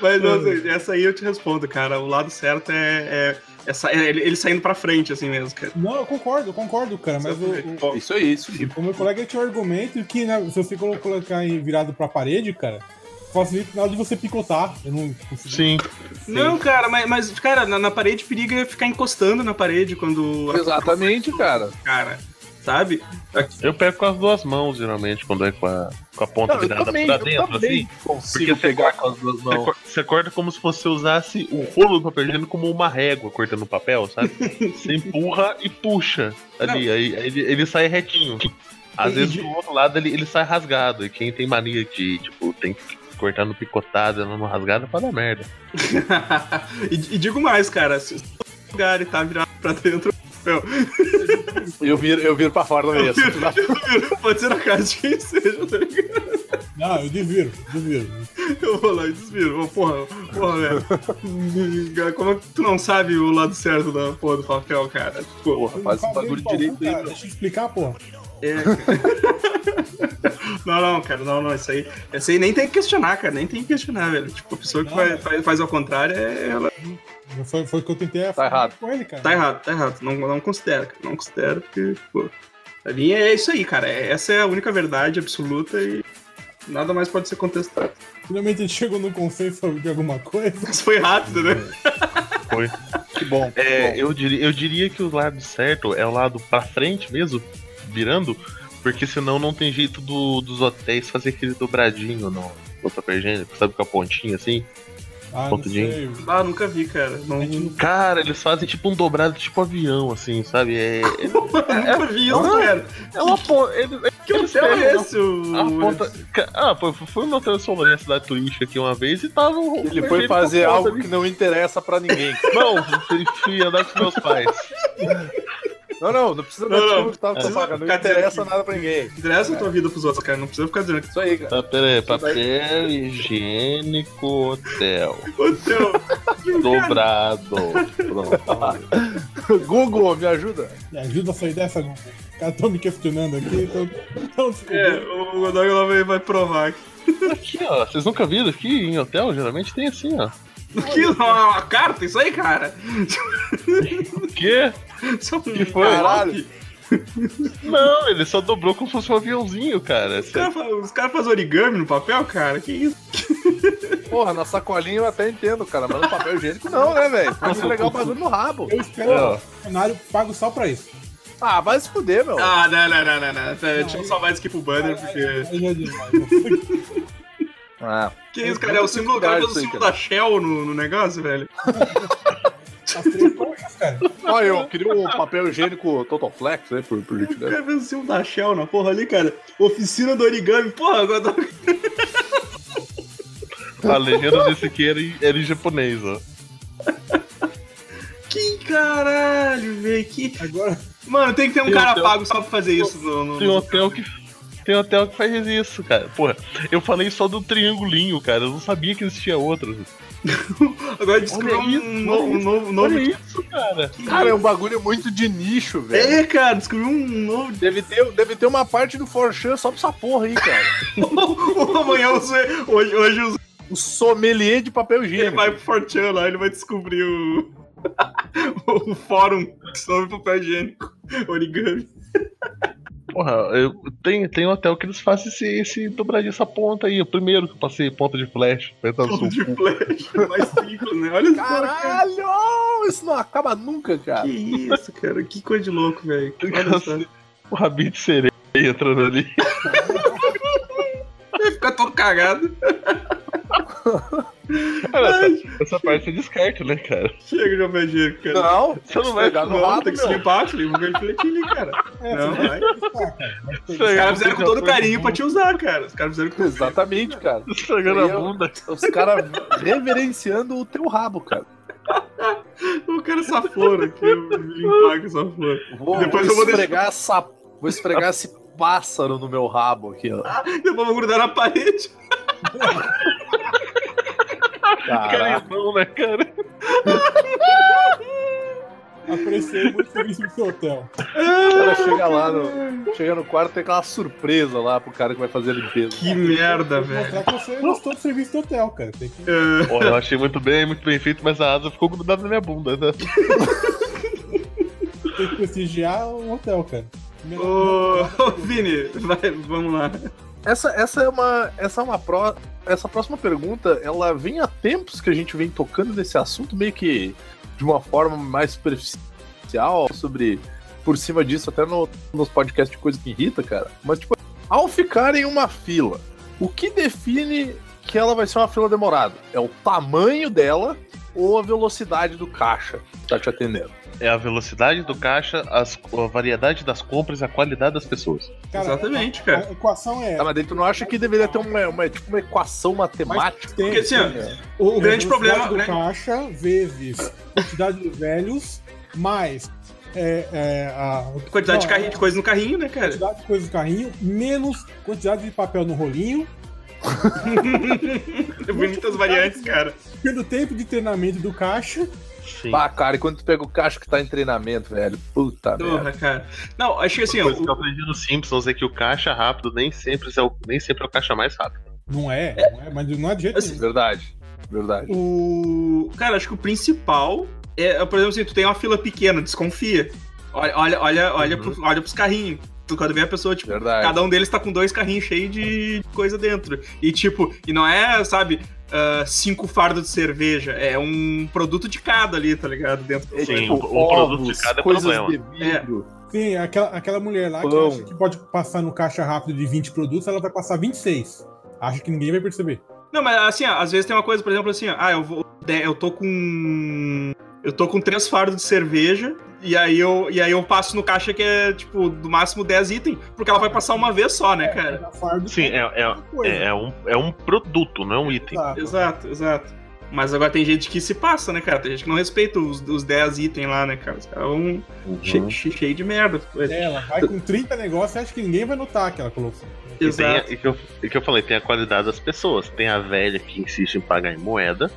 Mas nossa, essa aí eu te respondo, cara. O lado certo é, é, é sa- é ele, ele saindo pra frente, assim mesmo, cara. Não, eu concordo, eu concordo, cara, mas o, o- Isso aí, isso aí. o meu colega tinha um argumento que né, se você colo- colocar em virado pra parede, cara, facilita na hora de você picotar. Eu não consigo. Sim. Não, cara, mas, mas cara, na, na parede periga ficar encostando na parede quando. Exatamente, cara. Cara, sabe? Eu pego com as duas mãos, geralmente, quando é com a, com a ponta Não, virada também, pra dentro, assim. consigo Porque você pegar com as duas Você mãos. cor- Você acorda como se você usasse o rolo do papel higiênico como uma régua cortando papel, sabe? Você empurra e puxa ali, aí, aí ele, ele sai retinho. Às vezes do outro lado ele, ele sai rasgado. E quem tem mania de, tipo, tem que cortar no picotado, não no rasgado, pode dar merda. e, e digo mais, cara, se o lugar e tá virado pra dentro, meu, Eu viro, eu viro pra fora mesmo. pode ser na casa de quem seja, tá ligado? Não, eu desviro, desviro. Eu vou lá e desviro. Ô, Porra, porra, velho. Como é que tu não sabe o lado certo da porra do papel, cara? Pô, Porra, faz o bagulho direito aí, cara. Deixa eu explicar, porra. é. Não, não, cara, não, não, isso aí, isso aí nem tem que questionar, cara, nem tem que questionar, velho. Tipo, a pessoa que Não, faz, faz ao contrário, é, ela Foi, foi o que eu tentei Tá errado. com ele, cara. tá errado, tá errado. Não, não considera, cara, não considera, porque, pô, pra mim é isso aí, cara. é- Essa é a única verdade absoluta e nada mais pode ser contestado. Finalmente a gente chegou no consenso de alguma coisa. Isso foi rápido, né? Foi. Que bom. É, bom. eu, diria, eu diria que o lado certo é o lado pra frente mesmo, virando, porque senão não tem jeito do- dos hotéis fazer aquele dobradinho no, no papel higiênico, sabe, com a pontinha assim. Ah, não Pontudinho. sei. Ah, nunca vi, cara. Não, Cara, eles fazem tipo um dobrado tipo avião, assim, sabe? É, é, nunca vi isso, Ah, cara. é uma ponta. Que hotel é esse? O... Ponta. Ah, pô, foi hotel Solon, na cidade turística aqui uma vez e tava. um- Ele foi fazer algo que não interessa pra ninguém. Não, fui- fui andar com meus pais. Não, não, não precisa dar Não, não. falando. Não ficar dizendo interessa nada pra ninguém. Interessa a tua vida pros outros, cara. Não precisa ficar dizendo que Isso aí, cara. Tá, pera aí, papel higiênico hotel. hotel. Dobrado. Pronto. Google, me ajuda. Me ajuda a sair dessa, Google. Os caras estão me questionando aqui, estão É, descobrindo. o Godoy lá vai, vai provar aqui. Aqui, ó. Vocês nunca viram aqui em hotel? Geralmente tem assim, ó. Que uma carta, isso aí, cara. O quê? É um Que foi? envelope. Não, ele só dobrou como se fosse um aviãozinho, cara. Os caras caras fazem origami no papel, cara? Que isso? Porra, na sacolinha eu até entendo, cara, mas no papel higiênico não, né, velho? Que legal o bagulho no rabo. Eu espero um funcionário pago só pra isso. Ah, vai se fuder, meu. Ah, não, não, não, não, não. Deixa eu salvar isso aqui pro banner, porque. É. Ah, Que isso, cara? É o símbolo, o cara fez o símbolo da Shell no, no negócio, velho. Olha, eu queria um papel higiênico Total Flex, né, por, por O gentileza. cara fez o símbolo da Shell na porra ali, cara. Oficina do origami. Porra, Godoy. A legenda desse aqui era em, era em japonês, ó. Que caralho, velho. Que. Agora, Mano, tem que ter um Tem cara hotel- pago só pra fazer isso no. no- Tem hotel que. Tem hotel que faz isso, cara. Porra, eu falei só do triangulinho, cara. Eu não sabia que existia outros. Agora descobriu um, isso, novo, olha um novo, novo Olha isso, cara. Cara, é um bagulho muito de nicho, velho. É, cara, descobriu um novo. Deve ter, deve ter uma parte do Forchan só pra essa porra aí, cara. Amanhã eu usei- hoje, hoje eu usei- O sommelier de papel ele higiênico. vai pro Fortran lá, ele vai descobrir o. o fórum sobre papel higiênico. Origami. Porra, eu, tem, tem hotel que eles fazem esse, esse dobradinho, essa ponta aí. O primeiro que eu passei, ponta de flash. Ponto de flash. Mais simples, né? Olha só, cara. Caralho! Isso não acaba nunca, cara. Que isso, cara. Que coisa de louco, velho. Só. O rabinho de sereia entrando ali. Vai ficar todo cagado. essa, essa parte você descarta, né, cara? Chega de higiênico, cara. Não, Você não vai pegar no Não, rabo, tem que se limpar, com aquele filetinho ali, cara. É, Não, vai. Os caras fizeram com todo carinho pra te usar, cara. Os caras fizeram com Exatamente, cara. Estragando a eu- bunda. Os caras reverenciando o teu rabo, cara. O cara essa flor aqui, eu vou limpar com essa flor. Vou, Depois vou eu vou deixar- esfregar essa. Vou esfregar esse pássaro no meu rabo aqui, ó. Depois eu vou grudar na parede. Carinhão, né, cara? Apreciei muito o serviço do seu hotel. O cara chega lá, no, chega no quarto tem aquela surpresa lá pro cara que vai fazer a limpeza. Que merda, velho. Mostrar que você gostou do serviço do hotel, cara. Tem que É, Pô, eu achei muito bem, muito bem feito, mas a asa ficou grudada na minha bunda, né? tem que prestigiar o hotel, cara. Ô, ô, Vini, vai, vamos lá. Essa, essa é uma. Essa é uma pró. Essa próxima pergunta, ela vem há tempos que a gente vem tocando nesse assunto, meio que de uma forma mais superficial, sobre. Por cima disso, até no, nos podcasts de coisa que irrita, cara. Mas, tipo, ao ficar em uma fila, o que define que ela vai ser uma fila demorada? É o tamanho dela ou a velocidade do caixa que tá te atendendo? É a velocidade do caixa, as- a variedade das compras e a qualidade das pessoas. Cara, Exatamente, a- cara. A equação é. Tá, mas daí tu não acha que deveria ter uma, uma, tipo, uma equação matemática? tem, Porque assim, tem, O, o é grande a problema. velocidade do né? caixa vezes quantidade de velhos mais é, é, a Quantidade de, não, carrinho, de coisa no carrinho, né, cara? quantidade de coisa no carrinho menos quantidade de papel no rolinho Eu vi muitas variantes, cara. pelo tempo de treinamento do caixa Sim. Ah, cara, e quando tu pega o caixa que tá em treinamento, velho? Puta merda. Porra, cara. Não, acho que assim, que eu aprendi nos Simpsons é que o caixa rápido nem sempre é o, nem sempre é o caixa mais rápido. não é, não é mas não é de jeito Assim, nenhum. Verdade. Verdade. o. Cara, acho que o principal é, por exemplo, assim, tu tem uma fila pequena, desconfia. Olha, olha, olha, olha, Uhum. pro- olha pros carrinhos. Quando vê a pessoa, tipo, Verdade. cada um deles tá com dois carrinhos cheios de coisa dentro. E tipo, e não é, sabe, ah, cinco fardos de cerveja. É um produto de cada ali, tá ligado? Dentro do É Sim, tipo, um produto de ovos, cada é coisas problema. de vidro. Sim, aquela, aquela mulher lá que Pão. acha que pode passar no caixa rápido de 20 produtos, ela vai passar 26. Acha que ninguém vai perceber. Não, mas assim, ó, às vezes tem uma coisa, por exemplo, assim, ó, ah, eu vou. de- Eu tô com. Eu tô com três fardos de cerveja. E aí, eu, e aí eu passo no caixa que é, tipo, do máximo 10 itens, porque ela vai passar uma vez só, né, cara? Cada fardo Sim, é, é, é, é um, é um produto, não é um item. Exato. Exato, exato. Mas agora tem gente que se passa, né, cara? Tem gente que não respeita os, os 10 itens lá, né, cara? Os caras vão Uhum. che- che- cheio de merda. É, Ela vai com 30 negócios e acha que ninguém vai notar que ela colocou. E, tem, a- Exato. e que eu, e que eu falei, tem a qualidade das pessoas. Tem a velha que insiste em pagar em moeda.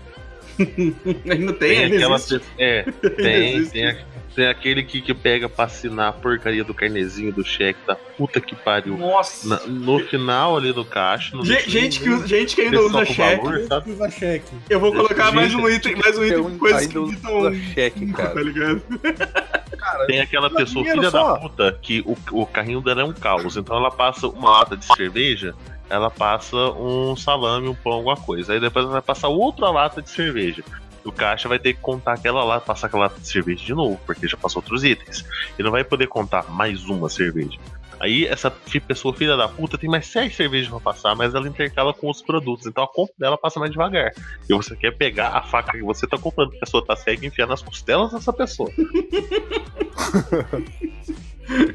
Ainda tem, Tem ainda aquela. É, tem, tem, a- tem aquele que, que pega pra assinar a porcaria do carnezinho do cheque da puta que pariu. Nossa. Na- no final ali do caixa. No Gente, gente que, gente que ainda usa cheque. valor. Sabe? usa cheque. Eu vou colocar Gente, mais um item, mais um item com coisas que usa cheque, cara. tá ligado? Tem aquela pessoa filha só. da puta que o, o carrinho dela é um caos. Então ela passa uma lata de cerveja, ela passa um salame, um pão, alguma coisa. Aí depois ela vai passar outra lata de cerveja. O caixa vai ter que contar aquela lata, passar aquela lata de cerveja de novo, porque já passou outros itens. E não vai poder contar mais uma cerveja. Aí essa pessoa filha da puta tem mais sete cervejas pra passar, mas ela intercala com os produtos. Então a compra dela passa mais devagar. E você quer pegar a faca que você tá comprando, que a pessoa tá cega e enfiar nas costelas dessa pessoa.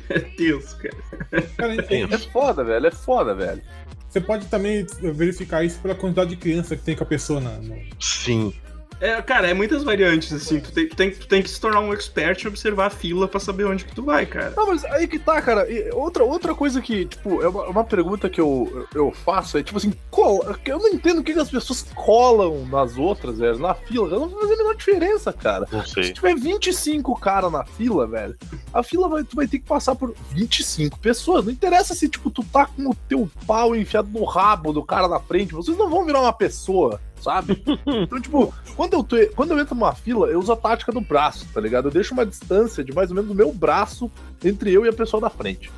É tenso, cara. Cara, enfim, É foda, velho. É foda, velho. Você pode também verificar isso pela quantidade de criança que tem com a pessoa na, Sim. É, cara, é muitas variantes, assim. Tu tem, tu tem, tu tem que se tornar um expert e observar a fila pra saber onde que tu vai, cara. Não, mas aí que tá, cara. E outra, outra coisa que, tipo, é uma, uma pergunta que eu, eu faço é, tipo assim, cola, eu não entendo o que, que as pessoas colam nas outras, velho, na fila. Não vai fazer a menor diferença, cara. Não Se sei. tiver 25 cara na fila, velho, a fila vai, tu vai ter que passar por 25 pessoas. Não interessa se, tipo, tu tá com o teu pau enfiado no rabo do cara na frente, vocês não vão virar uma pessoa, sabe? Então, tipo, quando eu, tô, quando eu entro numa fila, eu uso a tática do braço, tá ligado? Eu deixo uma distância de mais ou menos o meu braço entre eu e a pessoa da frente.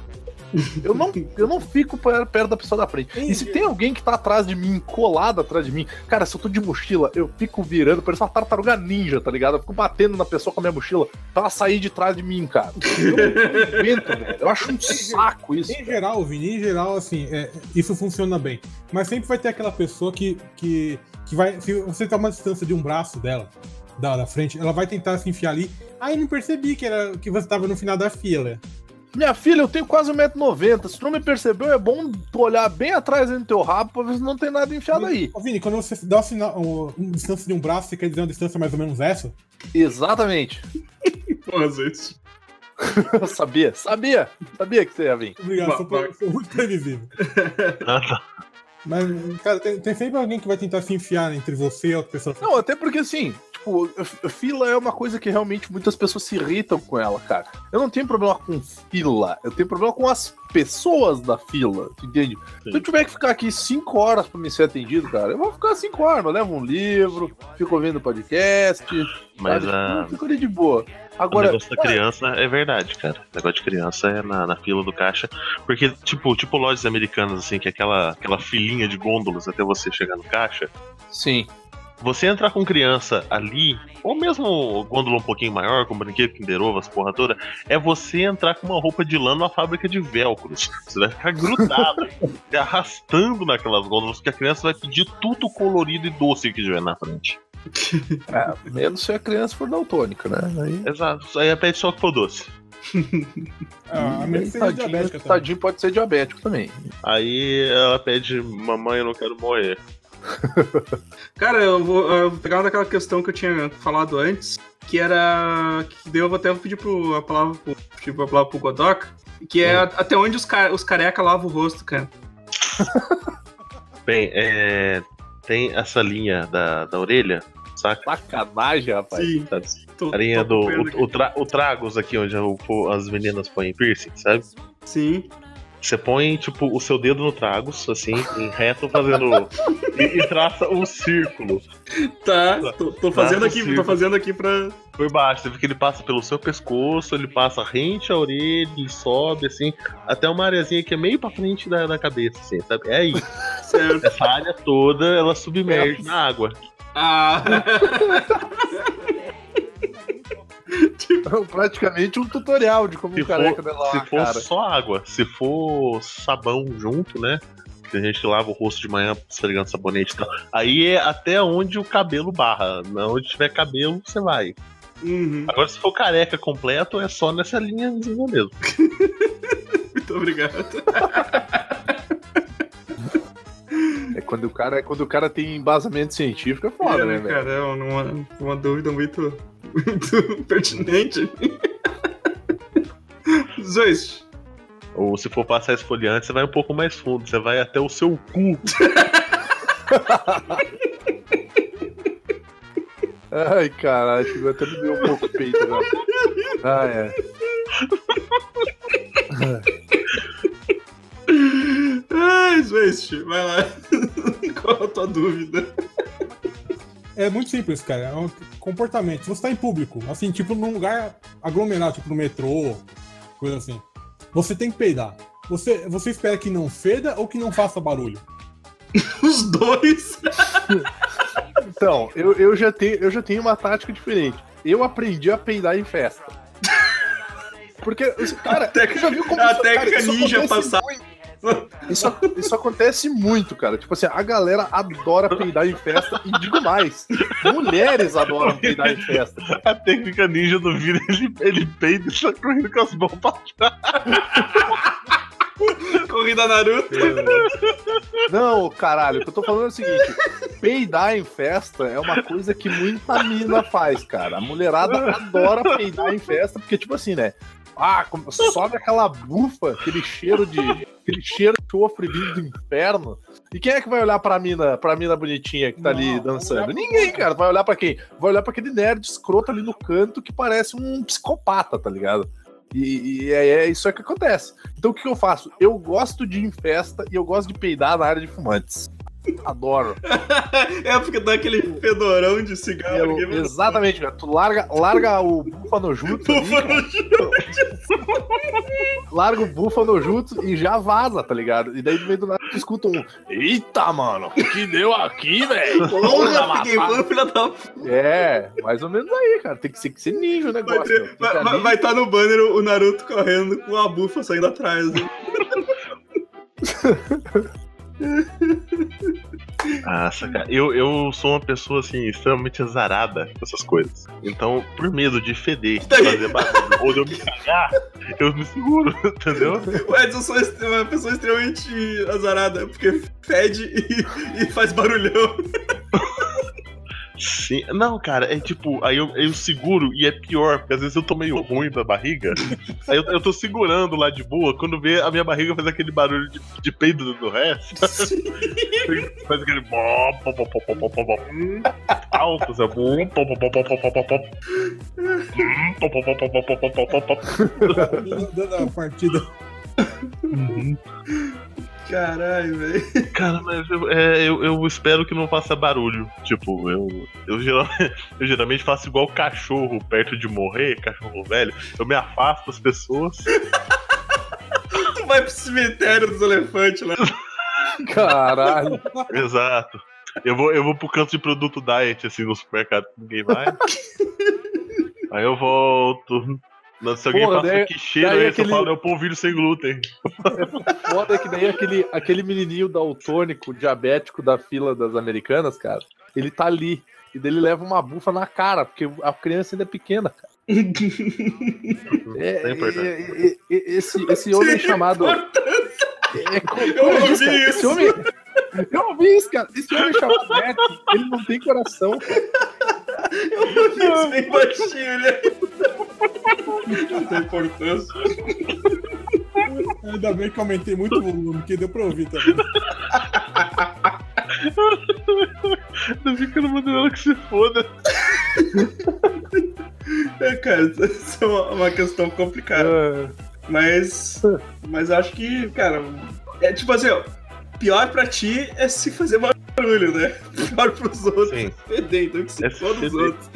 Eu não, eu não fico per- perto da pessoa da frente. E se tem alguém que tá atrás de mim, colado atrás de mim, cara, se eu tô de mochila, eu fico virando, parece uma tartaruga ninja, tá ligado? Eu fico batendo na pessoa com a minha mochila pra ela sair de trás de mim, cara. Eu aguento, velho. Eu acho um saco isso. Em geral, Vini, em geral, assim, é, isso funciona bem. Mas sempre vai ter aquela pessoa que, que, que vai. Se você tá a uma distância de um braço dela, da, da frente, ela vai tentar se enfiar ali. Aí não percebi que, era, que você tava no final da fila. Minha filha, eu tenho quase 1,90m. Se tu não me percebeu, é bom tu olhar bem atrás no teu rabo pra ver se não tem nada enfiado aí. Ô, Vini, quando você dá uma distância de um braço, você quer dizer uma distância mais ou menos essa? Exatamente. Porra, gente. Eu sabia, sabia, sabia que você ia vir. Obrigado, sou, sou muito previsível. Ah, tá. Mas, cara, tem, tem sempre alguém que vai tentar se enfiar entre você e a outra pessoa. Não, até porque assim, tipo, fila é uma coisa que realmente muitas pessoas se irritam com ela, cara. Eu não tenho problema com fila, eu tenho problema com as pessoas da fila, entende? Se eu tiver que ficar aqui cinco horas pra me ser atendido, cara, eu vou ficar cinco horas, eu levo um livro, fico ouvindo podcast, Mas sabe? a, fico ali de boa. o Agora, negócio da criança é verdade, cara. O negócio de criança é na, na fila do caixa. Porque, tipo, tipo lojas americanas, assim, que é aquela, aquela filinha de gôndolas até você chegar no caixa. sim, Você entrar com criança ali, ou mesmo gôndola um pouquinho maior, com brinquedo, Kinder Ovo, as porra toda, é você entrar com uma roupa de lã numa fábrica de velcros. Você vai ficar grudado, se arrastando naquelas gôndolas, porque a criança vai pedir tudo colorido e doce que tiver na frente. é, menos se a criança for daltônica, né? Aí, Exato. Aí pede só que for doce. Ah, que seja tadinho, tadinho pode ser diabético também. Aí ela pede, mamãe, eu não quero morrer. Cara, eu vou, eu vou pegar uma daquela questão que eu tinha falado antes, que era. Que daí eu vou até pedir pro, a palavra pro, pedir a palavra pro Godoka, que é até onde os, ca- os careca lavam o rosto, cara. Bem, é, tem essa linha da, da orelha, saca? Sacanagem, rapaz. Sim. Sabe? Tô, A linha tô do. O, o, tra- o tragos aqui, onde as meninas põem piercing, sabe? Sim. Você põe, tipo, o seu dedo no tragos, assim, em reto, fazendo. e, e traça um círculo Tá, tô, tô fazendo aqui, tô possível. fazendo aqui pra. por baixo. Você vê que ele passa pelo seu pescoço, ele passa rente à orelha e sobe, assim, até uma areazinha que é meio pra frente da, da cabeça, assim, sabe? É aí. Certo. Essa área toda, ela submerge na água. Ah. Praticamente um tutorial de como Se o careca for, se for cara. só água, se for sabão junto, né? Que a gente lava o rosto de manhã esfregando sabonete e tal. Aí é até onde o cabelo barra. Na Onde tiver cabelo, você vai. Uhum. Agora, se for careca completo, é só nessa linhazinha mesmo. Muito obrigado. É quando o cara, é quando o cara tem embasamento científico, é foda, É, né, velho? cara, é uma, uma dúvida muito, muito pertinente. Zoist. Ou se for passar esfoliante, você vai um pouco mais fundo. Você vai até o seu cu. Ai, caralho, chegou até me deu um pouco o peito agora. Ah, é. Ai, Zoist, vai lá. Qual a tua dúvida? É muito simples, cara. Comportamento. Se você tá em público, assim, tipo num lugar aglomerado, tipo no metrô, coisa assim. Você tem que peidar. Você, você espera que não feda ou que não faça barulho? Os dois. Então, eu, eu, já tenho, eu já tenho uma tática diferente. Eu aprendi a peidar em festa. Porque, cara, Até você já viu como a isso, técnica cara, ninja passar. muito. Isso, isso acontece muito, cara. Tipo assim, a galera adora peidar em festa e digo mais, mulheres adoram peidar em festa. cara. A técnica ninja do Vini, ele, ele peida e sai correndo com as mãos pra trás. Corrida Naruto. Não, caralho, o que eu tô falando é o seguinte: peidar em festa é uma coisa que muita mina faz, cara. A mulherada adora peidar em festa, porque, tipo assim, né? Ah, sobe aquela bufa, aquele cheiro de. aquele cheiro de chofre vindo do inferno. E quem é que vai olhar pra mina, pra mina bonitinha que tá ali Não, dançando? vai olhar pro Ninguém, cara. Vai olhar pra quem? Vai olhar pra aquele nerd escroto ali no canto que parece um psicopata, tá ligado? E, e é, é isso é que acontece. Então o que eu faço? Eu gosto de ir em festa e eu gosto de peidar na área de fumantes. Adoro. É porque dá aquele fedorão de cigarro. Eu- aqui, mas- exatamente, cara. Tu larga, larga o Búfalo Jutsu. ali, Búfalo larga o Búfalo Jutsu e já vaza, tá ligado? E daí no meio do nada tu escuta um. Eita, mano, o que deu aqui, velho? Porra, fiquei bom, filha da p. É, mais ou menos aí, cara. Tem que ser, que ser ninja o Vai negócio. ter- vai- vai estar no banner o Naruto correndo com a bufa saindo atrás. né? Nossa, cara, eu, eu sou uma pessoa assim, extremamente azarada com essas coisas. Então, por medo de feder, de fazer barulho, ou de eu me cagar, eu me seguro, entendeu? O Edson sou uma pessoa extremamente azarada, porque fede e, e faz barulhão. Sim. Não, cara, é tipo, aí eu, eu seguro e é pior, porque às vezes eu tô meio ruim da barriga. aí eu, eu tô segurando lá de boa, quando vê a minha barriga faz aquele barulho de, de peido do resto. faz aquele. Alto, sabe? Dando a partida. Caralho, velho. Cara, mas eu, é, eu, eu espero que não faça barulho. Tipo, eu, eu, geralmente, eu geralmente faço igual cachorro perto de morrer, cachorro velho. Eu me afasto das pessoas. Tu vai pro cemitério dos elefantes lá. Caralho. Exato. Eu vou, eu vou pro canto de produto diet, assim, no supermercado que ninguém vai. Aí eu volto. Não, Se alguém Porra, passa daí- que cheiro, daí aí aquele- eu falo, é o polvilho sem glúten. Foda é que nem aquele, aquele menininho daltônico, diabético da fila das americanas, cara. Ele tá ali. E daí ele leva uma bufa na cara, porque a criança ainda é pequena, cara. É, É é, é, é, esse, esse homem chamado. É, Eu ouvi cara, Esse isso. homem. Eu ouvi isso, cara. Esse homem chamado Matt, ele não tem coração. Eu ouvi isso bem baixinho, né? Não tem importância. Ainda bem que eu aumentei muito o volume, que deu pra ouvir também. Eu fico no modelo que se foda. É, cara, isso é uma, uma questão complicada. É, Mas. Mas acho que, cara. É tipo assim, ó. Pior pra ti é se fazer barulho, né? Pior pros outros. Sim. Feder, então que se É foda os outros.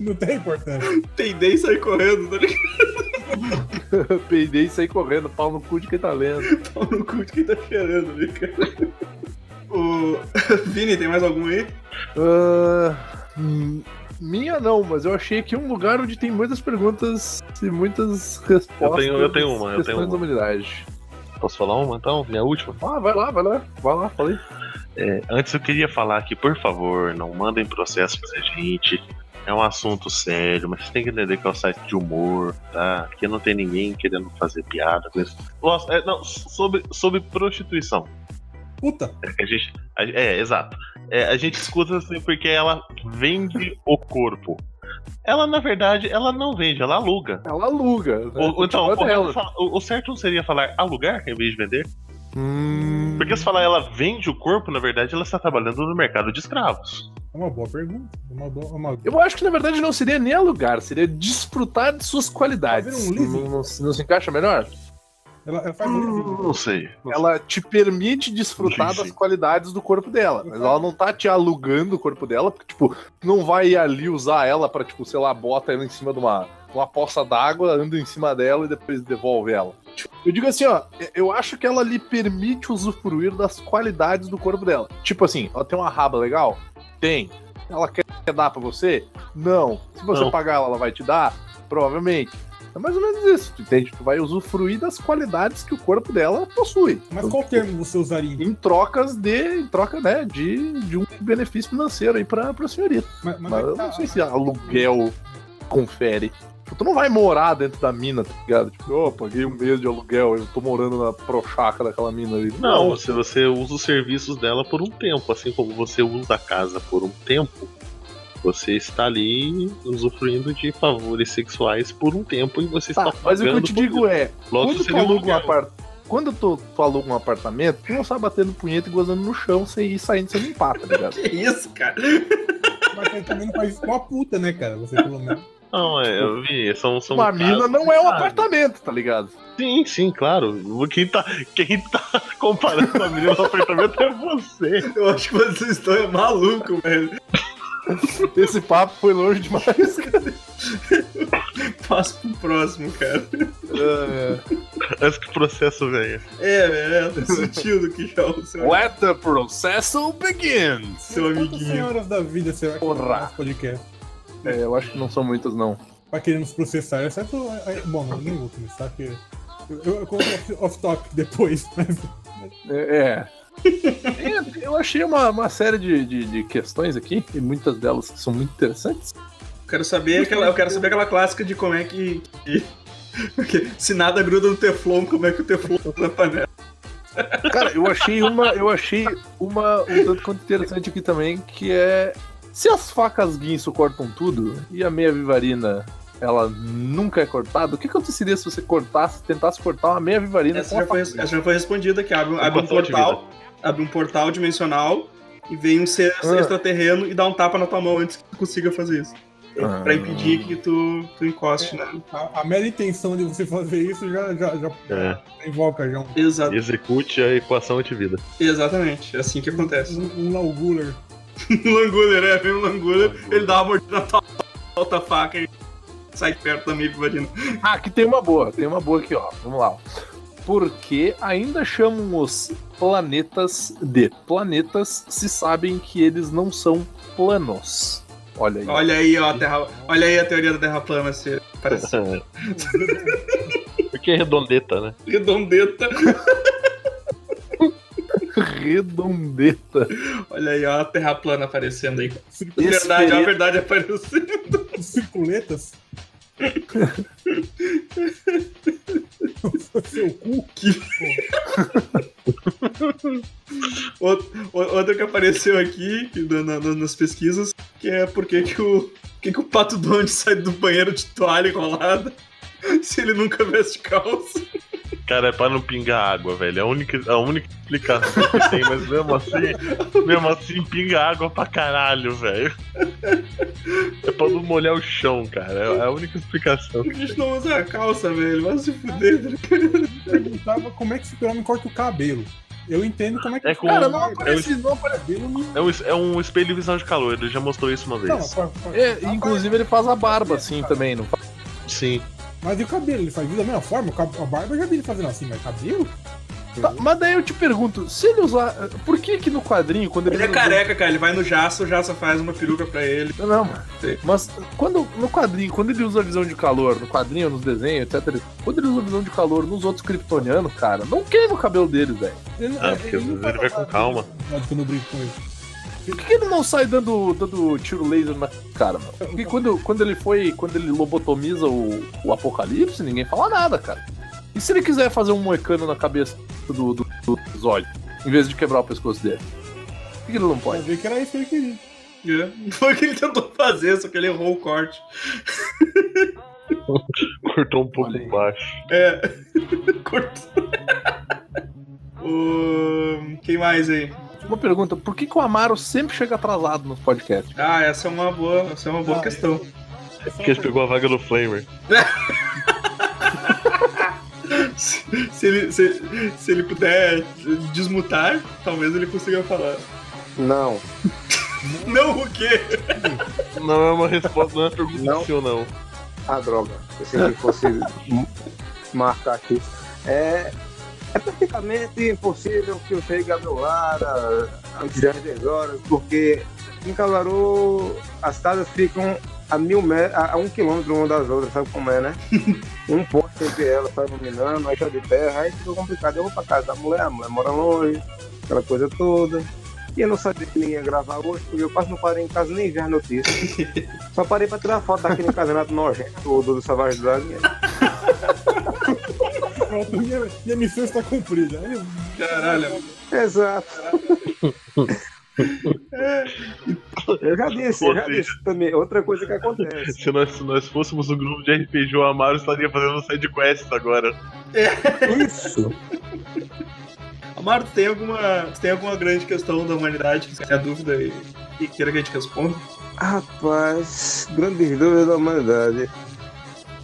Não tem importância. Peidei e sair correndo, tá ligado? Peidei e saí correndo, pau no cu de quem tá lendo. Pau no cu de quem tá cheirando ali, cara. O. Vini, tem mais algum aí? Hum, minha não, mas eu achei aqui um lugar onde tem muitas perguntas e muitas respostas. Eu tenho- eu tenho uma, eu tenho uma. da humanidade. Posso falar uma então? Minha última? Ah, vai lá, vai lá, vai lá, falei. É, antes eu queria falar que, por favor, não mandem processo pra gente. É um assunto sério, mas você tem que entender que é um site de humor, tá? Aqui não tem ninguém querendo fazer piada com isso. Nossa, é, não, sobre, sobre prostituição. Puta, É, que a gente, a- é, exato. É, a gente escuta assim porque ela vende o corpo. Ela, na verdade, ela não vende, ela aluga. Ela aluga. Né? Ou então, o, fala- o- o certo não seria falar alugar em vez de vender? Hum, Porque se falar ela vende o corpo, na verdade, ela está trabalhando no mercado de escravos. é uma boa pergunta. É uma boa. é Uma... Eu acho que na verdade não seria nem alugar, seria desfrutar de suas qualidades. Fazer um não, não se- não se encaixa melhor? Ela, ela faz um living. Não sei. Ela te permite desfrutar Sim, das qualidades do corpo dela. Mas ela não tá te alugando o corpo dela, porque, tipo, não vai ali usar ela pra, tipo, sei lá, bota ela em cima de uma, uma poça d'água, anda em cima dela e depois devolve ela. Tipo, Eu digo assim, ó, eu acho que ela lhe permite usufruir das qualidades do corpo dela. Tipo assim, ela tem uma raba legal? Tem. Ela quer dar pra você? Não. Se você Não. pagar ela, ela vai te dar? Provavelmente. É mais ou menos isso, tu entende? Tu vai usufruir das qualidades que o corpo dela possui. Mas qual termo você usaria? Em trocas de. Em troca, né? De, de um benefício financeiro aí pra, pra senhorita. Mas, mas Mas é eu tá- não sei se aluguel confere. Tipo, Tu não vai morar dentro da mina, tá ligado? Tipo, ó, paguei um mês de aluguel, eu tô morando na prochaca daquela mina ali. Não, você, você usa os serviços dela por um tempo, assim como você usa a casa por um tempo. Você está ali usufruindo de favores sexuais por um tempo e você Tá, está mas o que eu te digo é, Logo, quando tu um aluga um apartamento. Quando tu, tu aluga um apartamento, tu não sai batendo punheta e gozando no chão sem ir saindo sem limpar, tá ligado? Que isso, cara? Mas você também não faz isso com a puta, né, cara? Você pelo menos. Não, é, eu vi, são. são Uma mina não é um apartamento, tá ligado? Sim, sim, claro. Quem tá, quem tá comparando a menina no apartamento é você. Eu acho que vocês estão malucos, velho. Esse papo foi longe demais. Passo pro próximo, cara. É, Antes que o processo venha. É, velho, é sutil do que já o seu, Let the process begins. seu amiguinho. senhoras da vida será que Porra. podcast? É, eu acho que não são muitas, não. Vai querer nos processar, exceto. a- Bom, não, nem vou começar, porque. Eu, eu coloco off- off-topic depois, mas. É. é. É, Eu achei uma, uma série de, de, de questões aqui, e muitas delas que são muito interessantes. Quero saber aquela, eu quero saber aquela clássica de como é que, que- porque se nada gruda no teflon, como é que o teflon na panela? Cara, eu achei uma, eu achei uma um tanto quanto interessante aqui também, que é se as facas guinso cortam tudo e a meia vivarina ela nunca é cortada, o que aconteceria se você cortasse, tentasse cortar uma meia vivarina Essa com já, foi, essa já foi respondida que abre, abre um de portal, abre um portal dimensional e vem um ser Ah. extraterreno e dá um tapa na tua mão antes que tu consiga fazer isso. Ah. Pra impedir que tu, tu encoste, né? A, a mera intenção de você fazer isso já, já, já É. invoca já um, Exa Execute a equação antivida. exatamente, é assim que acontece. um, um Lauguler. Um Languler, é, vem um Languler, ele dá uma mordida na tua alta faca e sai perto da minha vivarina. Ah, aqui tem uma boa, tem uma boa aqui, ó. Vamos lá. Porque ainda chamam os planetas de planetas se sabem que eles não são planos. Olha aí. Olha aí, ó, a terra, olha aí a teoria da Terra plana, se parece Porque é redondeta, né? redondeta. Redondeta. Olha aí, ó, a Terra plana aparecendo aí. Verdade, ó, a verdade aparecendo. Circuletas? Seu cu? Out- o- Outra que apareceu aqui que na- na- na- nas pesquisas, que é porque que o, que que o pato Donde sai do banheiro de toalha enrolada se ele nunca veste calça. Cara, é pra não pingar água, velho. É a única, a única explicação que tem, mas mesmo assim, mesmo assim, pinga água pra caralho, velho. É pra não molhar o chão, cara. É a única explicação. A gente não usa a calça, velho. Vai se fuder. tá perguntava como é que super-homem corta o cabelo. Eu entendo como é que É com- Cara, não é um, aparece, não aparece. não. é, um, é um espelho de visão de calor, ele já mostrou isso uma Não, vez. corta- corta- É, corta- inclusive ele faz a barba assim também, não faz? Sim. Mas e o cabelo? Ele faz da mesma forma? A barba eu já vi ele fazendo assim, mas cabelo? Tá, mas daí eu te pergunto, se ele usar. Por que que no quadrinho, quando ele. Ele é careca, cara. Ele vai no Jaça, o Jaça faz uma peruca pra ele. Não, não, mano. Mas quando no quadrinho, quando ele usa a visão de calor, no quadrinho, nos desenhos, etc. Quando ele usa a visão de calor nos outros kryptonianos, cara, não queima o cabelo deles, velho. Ele, Ah, porque às vezes ele vai com calma. Não, que eu não brinco com ele. Por que, que ele não sai dando, dando tiro laser na cara, mano? Porque quando, quando ele foi. Quando ele lobotomiza o, o apocalipse, ninguém fala nada, cara. E se ele quiser fazer um moecano na cabeça do, do, do Zod, em vez de quebrar o pescoço dele? Por que que ele não Pode pode? ver que era isso que ele queria. É. Foi o que ele tentou fazer, só que ele errou o corte. Cortou um pouco baixo. É. Cortou. O... Quem mais aí? Uma pergunta, por que, que o Amaro sempre chega atrasado nos podcasts? Ah, essa é uma boa, essa é uma boa Ah, questão. Porque ele pegou a vaga do Flamer. Se, se ele, se, se ele puder desmutar, talvez ele consiga falar. Não, Não o quê? Não é uma resposta, não é pergunta Não. sim ou não. a droga. Pensei que fosse marcar aqui. É, é praticamente impossível que eu chegue a meu lar antes das 10 horas, porque em Caruaru as casas ficam a mil metros, a, um quilômetro uma das outras, sabe como é, né? um poste entre elas tá iluminando, aí chão de terra, aí fica complicado. Eu vou pra casa da mulher, a mulher mora longe, aquela coisa toda. E eu não sabia que nem ia gravar hoje, porque eu quase não parei em casa nem ver as notícias. Só parei pra tirar foto daquele casamento nojento do, do Savage Dragon. Pronto, minha, minha missão está cumprida. Caralho. Exato. Eu já disse, eu já disse também. Outra coisa que acontece. Se nós, se nós fôssemos um grupo de RPG, o Amaro estaria fazendo sidequest agora. Isso. Amaro, tem alguma, tem alguma grande questão da humanidade que você tenha dúvida e, e queira que a gente responda? Rapaz, grandes dúvidas da humanidade.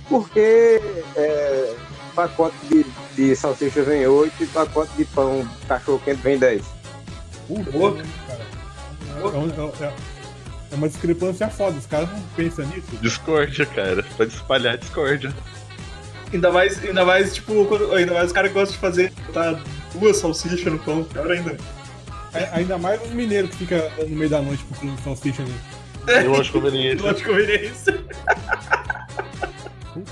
Porque é, pacote de, de salsicha vem 8 e pacote de pão cachorro quente vem 10. Louco. cara. É, um- é- é uma discrepância foda, os caras não pensam nisso. Discórdia, cara. Pode espalhar discórdia. Ainda mais, ainda mais, tipo, quando- ainda mais os caras gostam de fazer botar duas salsichas no pão, pior ainda. Ainda mais os mineiros que ficam no meio da noite procurando salsicha ali. Eu acho conveniente. Não de conveniência.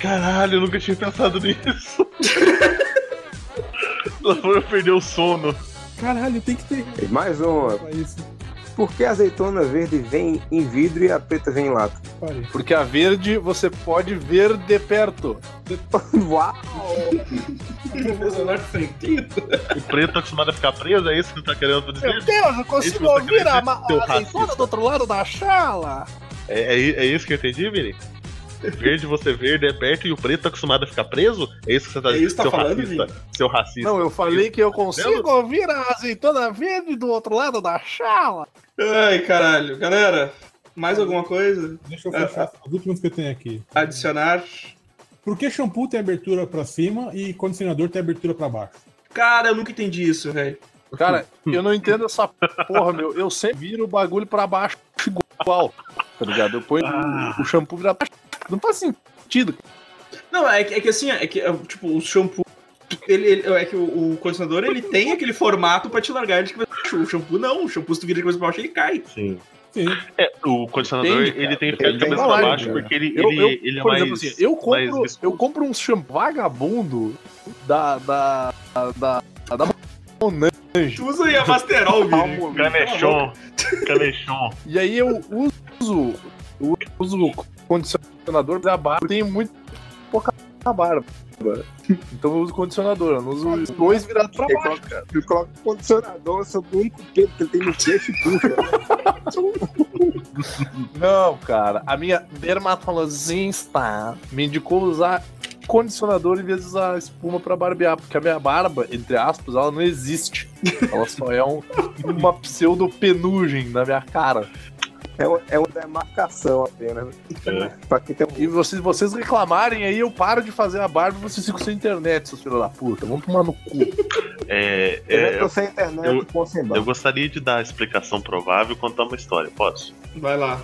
Caralho, eu nunca tinha pensado nisso. Lá foi eu perder o sono. Caralho, tem que ter E mais uma. Por que a azeitona verde vem em vidro e a preta vem em lata? Porque a verde você pode ver de perto. Uau! O menor sentido. O preto tá acostumado a ficar preso, é isso que você tá querendo dizer? Deus, eu consigo Isso você ouvir a ma- seu a azeitona do outro lado da chala. É, é, é isso que eu entendi, Vini? Verde, você verde é perto e o preto tá acostumado a ficar preso? É isso que você tá É isso que tá seu falando, racista. Seu racista. Não, eu falei que eu consigo ouvir a azeitona verde do outro lado da chala. Ai, caralho. Galera, mais alguma coisa? Deixa eu É, fechar as últimas que eu tenho aqui. Adicionar? Por que shampoo tem abertura pra cima e condicionador tem abertura pra baixo? Cara, eu nunca entendi isso, velho. Cara, eu não entendo essa porra, meu. Eu sempre viro o bagulho pra baixo igual. Tá ligado? Eu ponho o- o shampoo vira pra baixo. Não faz sentido. Não, é que, é que assim, é que, é, tipo, o shampoo. Ele, ele- é que o, o condicionador ele tem aquele formato pra te largar de cabeça pra baixo. O shampoo não, o shampoo se tu vira de cabeça pra baixo ele cai. Sim. Sim. É, o condicionador, cara. ele tem que ficar de cabeça da pra baixo, cara. porque ele, Eu, ele, eu, ele é por mais. exemplo, assim, eu compro, eu compro um shampoo vagabundo da. da. da. da Monange. Tu usa aí a Masterol. Canechon. Canechon. E aí eu uso. Eu uso condicionador da barba. Eu tenho muito pouca barba. Então eu uso condicionador, eu não uso os dois virados pra baixo. ele coloca condicionador sobre o único pelo que ele tem no queixo e puxa. Não, cara. A minha dermatologista me indicou usar condicionador em vez de usar espuma pra barbear, porque a minha barba, entre aspas, ela não existe. Ela só é um- uma pseudo penugem na minha cara. É, uma- é uma demarcação apenas. É. Pra quem tem um E vocês, vocês reclamarem aí, eu paro de fazer a barba e vocês ficam sem internet, seus filhos da puta. Vamos tomar no cu. É, Eu é, já tô sem internet eu- com sem eu barba. gostaria de dar a explicação provável e contar uma história, posso? Vai lá.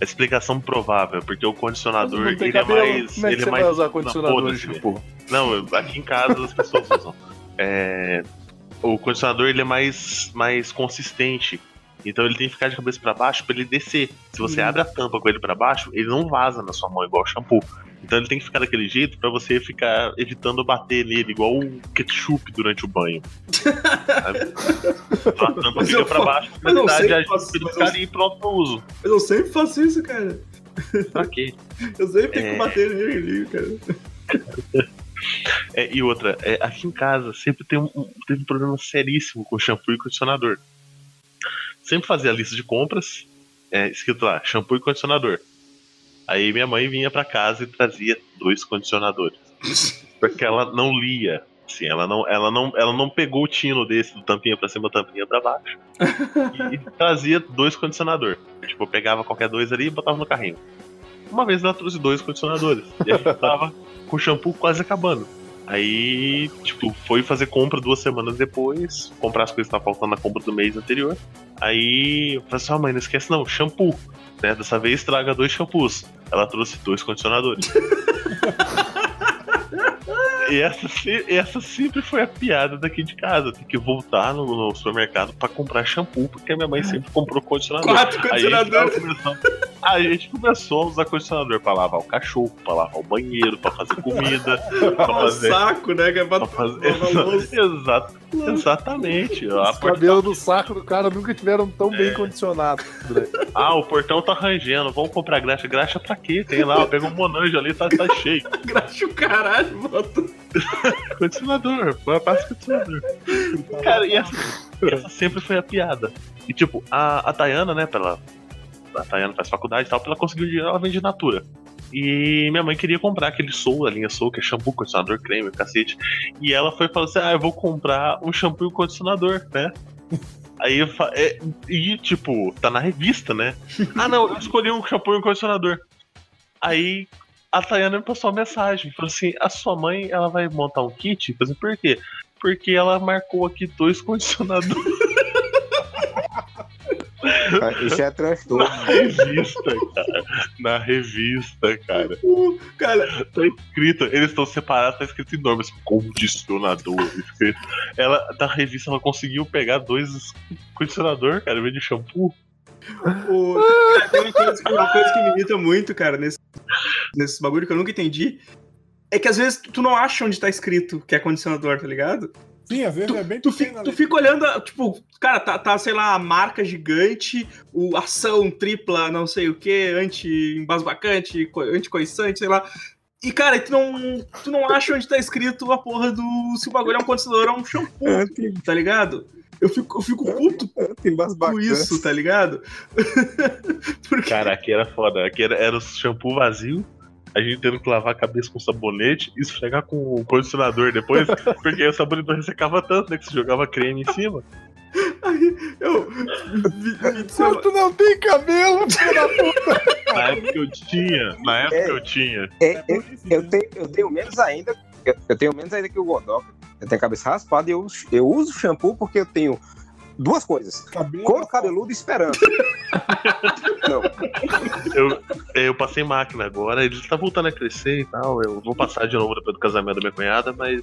A explicação provável, porque o condicionador, ele é cabelo, mais. Como é que ele você é mais usar Não, condicionador shampoo? Não, eu- aqui em casa as pessoas usam. É, o condicionador ele é mais, mais consistente. Então ele tem que ficar de cabeça pra baixo pra ele descer. Se você Hum. abre a tampa com ele pra baixo, ele não vaza na sua mão igual o shampoo. Então ele tem que ficar daquele jeito pra você ficar evitando bater nele, igual o ketchup durante o banho. Então a tampa Mas fica fa- baixo, mas verdade, faço- a ele ficar ali pronto pro uso. Mas eu sempre faço isso, cara. Pra quê? Eu sempre tenho É. que bater nele cara. É, e outra, é, aqui em casa sempre tem um, um- teve um problema seríssimo com shampoo e condicionador. Sempre fazia a lista de compras, é, escrito lá, shampoo e condicionador. Aí minha mãe vinha pra casa e trazia dois condicionadores. Porque ela não lia. Assim, ela não, ela não, ela não pegou o tino desse, do tampinha pra cima, tampinha pra baixo. E, e trazia dois condicionadores. Tipo, eu pegava qualquer dois ali e botava no carrinho. Uma vez ela trouxe dois condicionadores. E a gente tava com o shampoo quase acabando. Aí, tipo, foi fazer compra duas semanas depois, comprar as coisas que estavam faltando na compra do mês anterior. Aí eu falei assim, ah, mãe, não esquece não, shampoo. Né? Dessa vez traga dois shampoos. Ela trouxe dois condicionadores. E essa, essa sempre foi a piada daqui de casa. Tem que voltar no, no supermercado pra comprar shampoo, porque a minha mãe sempre comprou condicionador. Quatro condicionadores. Aí a gente começou a usar condicionador pra lavar o cachorro, pra lavar o banheiro, pra fazer comida, pra fazer. saco, né? Que é pra Pra fazer... Exato, exatamente. A Os cabelos do saco do cara nunca tiveram tão É. bem condicionados. Ah, o portão tá rangendo, vamos comprar graxa. Graxa pra quê? Tem lá, pega um monanjo ali, tá, tá cheio. Graxa o caralho, bota. Condicionador, passa condicionador. Cara, e essa, essa sempre foi a piada. E tipo, a, a Tayana, né, pra ela. A Tayana faz faculdade e tal, ela conseguir o dinheiro, ela vende Natura. E minha mãe queria comprar aquele Soul, a linha Soul, que é shampoo, condicionador, creme, cacete. E ela foi falou assim: Ah, eu vou comprar um shampoo e um condicionador, né? Aí eu fa... é, e tipo, tá na revista, né? Ah não, eu escolhi um shampoo e um condicionador. Aí a Tayana me passou uma mensagem, falou assim: a sua mãe ela vai montar um kit? Eu falei, por quê? Porque ela marcou aqui dois condicionadores Isso é transtorno. na revista, cara. Na revista, cara. Cara, Tá escrito, eles estão separados, tá escrito em nomes, condicionador. escrito. Ela, da revista, ela conseguiu pegar dois condicionador, cara, em vez de shampoo. o- cara, tem uma coisa, que- uma coisa que me irrita muito, cara, nesse, nesse bagulho que eu nunca entendi. É que às vezes tu não acha onde tá escrito que é condicionador, tá ligado? Sim, às vezes é bem Tu, tu fica olhando, tipo, cara, tá, tá, sei lá, a marca gigante, o ação tripla, não sei o que, anti-embasbacante, co- anticoiçante, sei lá. E, cara, tu não, tu não acha onde tá escrito a porra do se o bagulho é um condicionador ou um shampoo, Anti- tá ligado? Eu fico, eu fico puto Anti-embasbacante. com isso, tá ligado? Porque, Cara, aqui era foda. Aqui era, era o shampoo vazio, a gente tendo que lavar a cabeça com sabonete e esfregar com o condicionador depois, porque o sabonete não ressecava tanto, né? Que você jogava creme em cima. aí, eu... sei lá, Tu não tem cabelo, filho da puta. Na época eu tinha, na época É. eu tinha. É, É eu, eu tenho, eu tenho menos ainda. Eu, eu tenho menos ainda que o Godoka. Eu tenho a cabeça raspada e eu, eu uso shampoo porque eu tenho duas coisas. Cabelo- Couro cabeludo e esperança. Não, Eu, eu passei máquina agora, ele tá voltando a crescer e tal. Eu vou passar de novo depois do casamento da minha cunhada, mas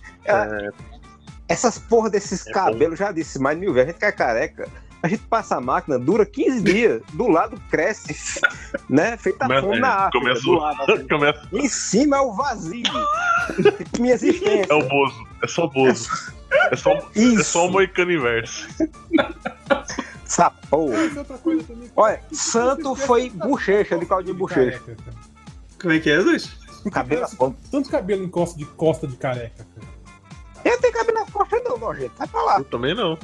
essas porra desses É cabelos, já disse mais de mil vezes, a gente quer careca. A gente passa a máquina, dura 15 dias, do lado cresce, né? Feita Começa- fome na é, África, começa do o- lado, assim. começa. Em cima é o vazio. Minha existência. É o Bozo, é só Bozo. É só, é Isso. só o Moicano Inverso. Essa também. Olha, santo foi bochecha de Claudinho Bochecha. Careca, cara. Como é que é, Luiz? Cabelo na Tanto- ponta. Tanto cabelo encosta de costa de careca, cara. Eu tenho cabelo na costa não, nojento. Vai pra lá. Eu também não.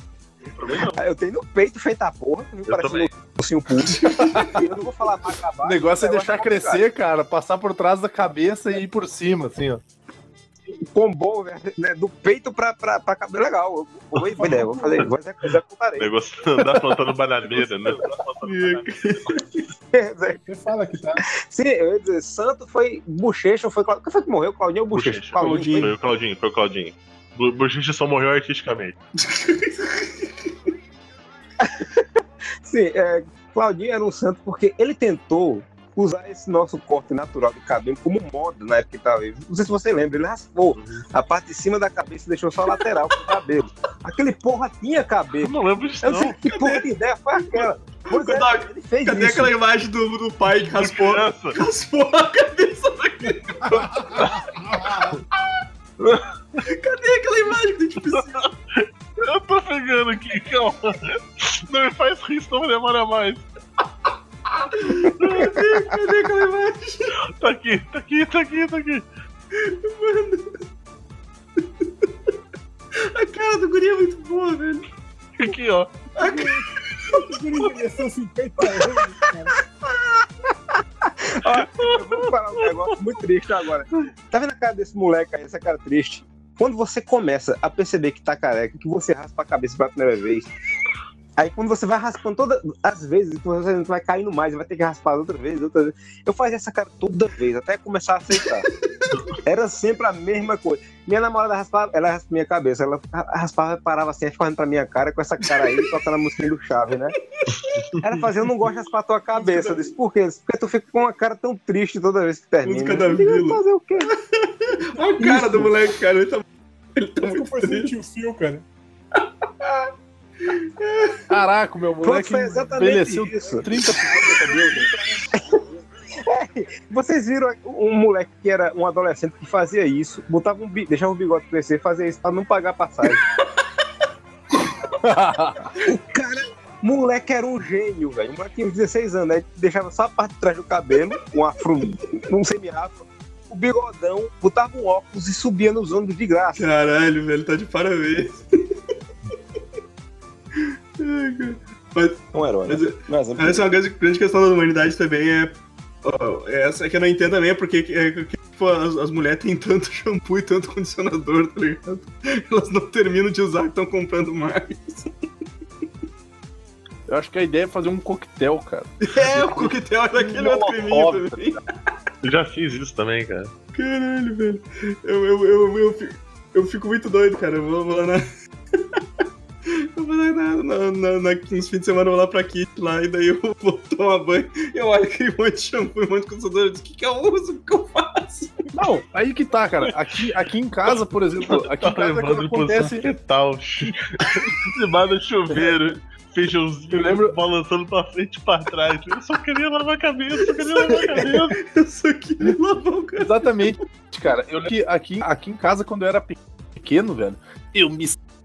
Eu também não. Eu tenho no peito feito a porra, viu? Eu também. um ursinho pulso. E eu não vou falar mais pra O negócio é deixar crescer, cara, passar por trás da cabeça e ir por cima, assim, ó. Combo, né? Do peito pra, pra, pra cabelo legal. Foi ideia, vou fazer, vou executarei. negócio da plantando bananeira, né? Você fala que tá. Sim, eu ia dizer, santo foi bochecha, foi Claudinho. Quem foi que morreu? Claudinho ou bochecha? Claudinho. Foi o Claudinho, foi o Claudinho. Bochecha só morreu artisticamente. Sim, é, Claudinho era um santo porque ele tentou usar esse nosso corte natural de cabelo como moda na época que tava vivo. Não sei se você lembra, ele raspou a parte de cima da cabeça e deixou só a lateral com o cabelo. Aquele porra tinha cabelo. não lembro disso, Eu não sei não. que porra de ideia foi aquela. Pois é, Cadê- ele fez Cadê isso. aquela imagem do, do pai que raspou, raspou a cabeça daquele? Cadê aquela imagem que tipo assim? Eu tô pegando aqui, calma. Não me faz rir, senão demora mais. Cadê, cadê aquela imagem? Tá aqui, tá aqui, tá aqui, tá aqui. A cara do guri é muito boa, velho. Aqui, ó. A cara... São 50 anos, cara. Ó, eu vou falar um negócio muito triste agora. Tá vendo a cara desse moleque aí, essa cara triste? Quando você começa a perceber que tá careca, que você raspa a cabeça pela primeira vez, aí quando você vai raspando todas as vezes, você vai caindo mais, vai ter que raspar outra vez, outra vez. Eu fazia essa cara toda vez, até começar a aceitar. Era sempre a mesma coisa. Minha namorada raspava, ela raspava minha cabeça, ela raspava, parava assim, ficava pra minha cara com essa cara aí, tocando a música do Chave, né? Ela fazia, eu não gosto de raspar a tua cabeça. Eu disse, por quê? Porque tu fica com uma cara tão triste toda vez que termina. Música da Vila. Fazer o quê? Olha a cara do moleque, cara. Ele tá, ele tá Eu muito triste. o fio, cara. Caraca, meu moleque foi exatamente envelheceu isso. 30 Vocês viram um moleque que era um adolescente que fazia isso, botava um deixava o bigode crescer, fazia isso pra não pagar passagem. o cara, moleque era um gênio, velho. Um moleque tinha uns 16 anos, aí deixava só a parte de trás do cabelo, um afro, um semi-afro, o bigodão, botava um óculos e subia nos ônibus de graça. Caralho, velho, tá de parabéns. Mas Um herói. né? Mas, Um exemplo. essa é uma grande, grande questão da humanidade também, é. ó, Essa que eu não entendo também é porque é, que, tipo, as, as mulheres têm tanto shampoo e tanto condicionador, tá ligado? Elas não terminam de usar e estão comprando mais. Eu acho que a ideia é fazer um coquetel, cara. É, o coquetel era aquele outro creminho Molotov, também. Eu já fiz isso também, cara. Caralho, velho. Eu, eu, eu, eu, fico, eu fico muito doido, cara. Eu vou, vou lá na. Eu vou na, na, na, na, nos fins de semana, eu vou lá pra Kit lá, e daí eu vou tomar banho. Eu olho aquele monte de shampoo, um monte de condicionador. Eu digo, o que, que eu uso? O que, que eu faço? Não, aí que tá, cara. Aqui, aqui em casa, por exemplo, aqui em casa quando acontece. fetal. Debaixo do chuveiro. Feijãozinho Eu lembro- balançando pra frente e pra trás. Eu só queria lavar a cabeça, só queria lavar a cabeça. Eu só queria lavar o cara. Exatamente, cara. Eu aqui, aqui, aqui em casa, quando eu era pe- pequeno, velho, eu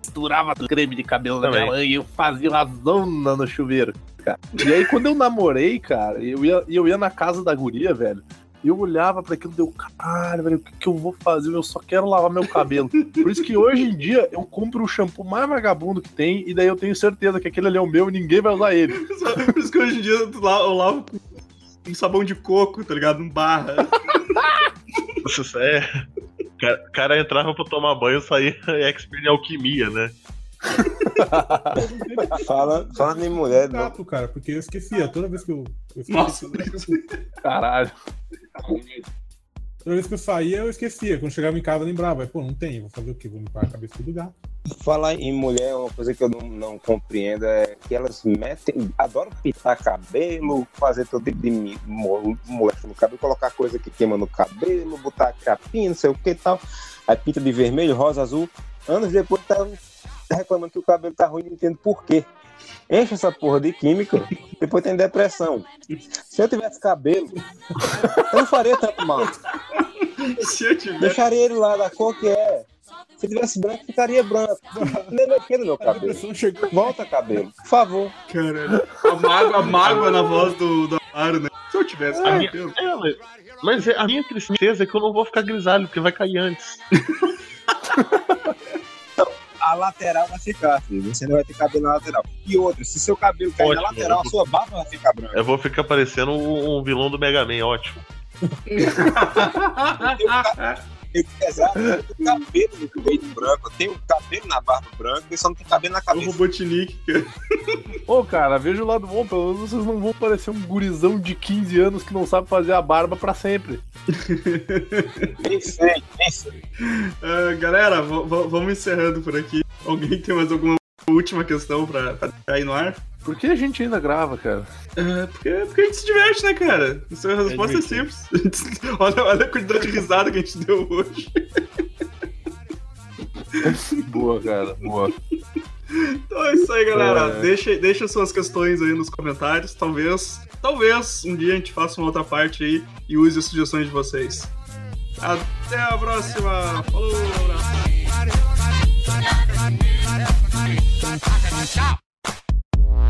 misturava creme de cabelo na minha Também. mãe e eu fazia uma zona no chuveiro, cara. E aí, quando eu namorei, cara, eu ia, eu ia na casa da guria, velho. Eu olhava pra aquilo e deu, caralho, velho, o que, que eu vou fazer? Eu só quero lavar meu cabelo. Por isso que hoje em dia eu compro o shampoo mais vagabundo que tem, e daí eu tenho certeza que aquele ali é o meu e ninguém vai usar ele. Por isso que hoje em dia eu la- eu lavo com um sabão de coco, tá ligado? Um barra. Isso é. O cara, entrava pra tomar banho e saía expert em alquimia, né? Fala, falando em mulher, não. Gato, cara, porque eu esquecia. Toda vez que eu. eu Nossa, Caralho. Toda vez que eu saía, eu esquecia. Quando chegava em casa, eu lembrava. Pô, não tem. Vou fazer o quê? Vou limpar a cabeça do gato. Falar em mulher, uma coisa que eu não, não compreendo é que elas metem, adoram pintar cabelo, fazer todo tipo de mi- mo- moléstia no cabelo, colocar coisa que queima no cabelo, botar capinha, não sei o que e tal. Aí pinta de vermelho, rosa, azul. Anos depois tá reclamando que o cabelo tá ruim, não entendo por quê. Enche essa porra de química, depois tem depressão. Se eu tivesse cabelo, eu não faria tanto mal. Se eu tiver. Deixaria ele lá da cor que é. Se tivesse branco, ficaria branco. Nem mexendo no meu cabelo. Volta, cabelo. Por favor. Caralho. A mágoa, a mágoa na voz do, do Amaro, né? Se eu tivesse. Minha- cabelo. É, mas- mas é- a minha tristeza é que eu não vou ficar grisalho, porque vai cair antes. A lateral vai ficar, filho. Você não vai ter cabelo na lateral. E outra, se seu cabelo cair na Ótimo. lateral, a sua barba vai ficar branca. Eu vou ficar parecendo um, um vilão do Mega Man, ótimo. Eu, tenho cabelo no peito branco, eu tenho cabelo na barba branca e só não tem cabelo na O cabeça. Robotnik, cara. Ô, cara, veja o lado bom, pelo menos vocês não vão parecer um gurizão de 15 anos que não sabe fazer a barba pra sempre. Nem sei, nem sei. Ah, galera, vamos encerrando por aqui. Alguém tem mais alguma última questão pra, pra deixar aí no ar? Por que a gente ainda grava, cara? É, porque, porque a gente se diverte, né, cara? Essa resposta é, simples. olha, olha a quantidade de risada que a gente deu hoje. Boa, cara, boa. Então é isso aí, galera. É. Deixa, deixa suas questões aí nos comentários. Talvez, talvez um dia a gente faça uma outra parte aí e use as sugestões de vocês. Até a próxima. Falou, abraço.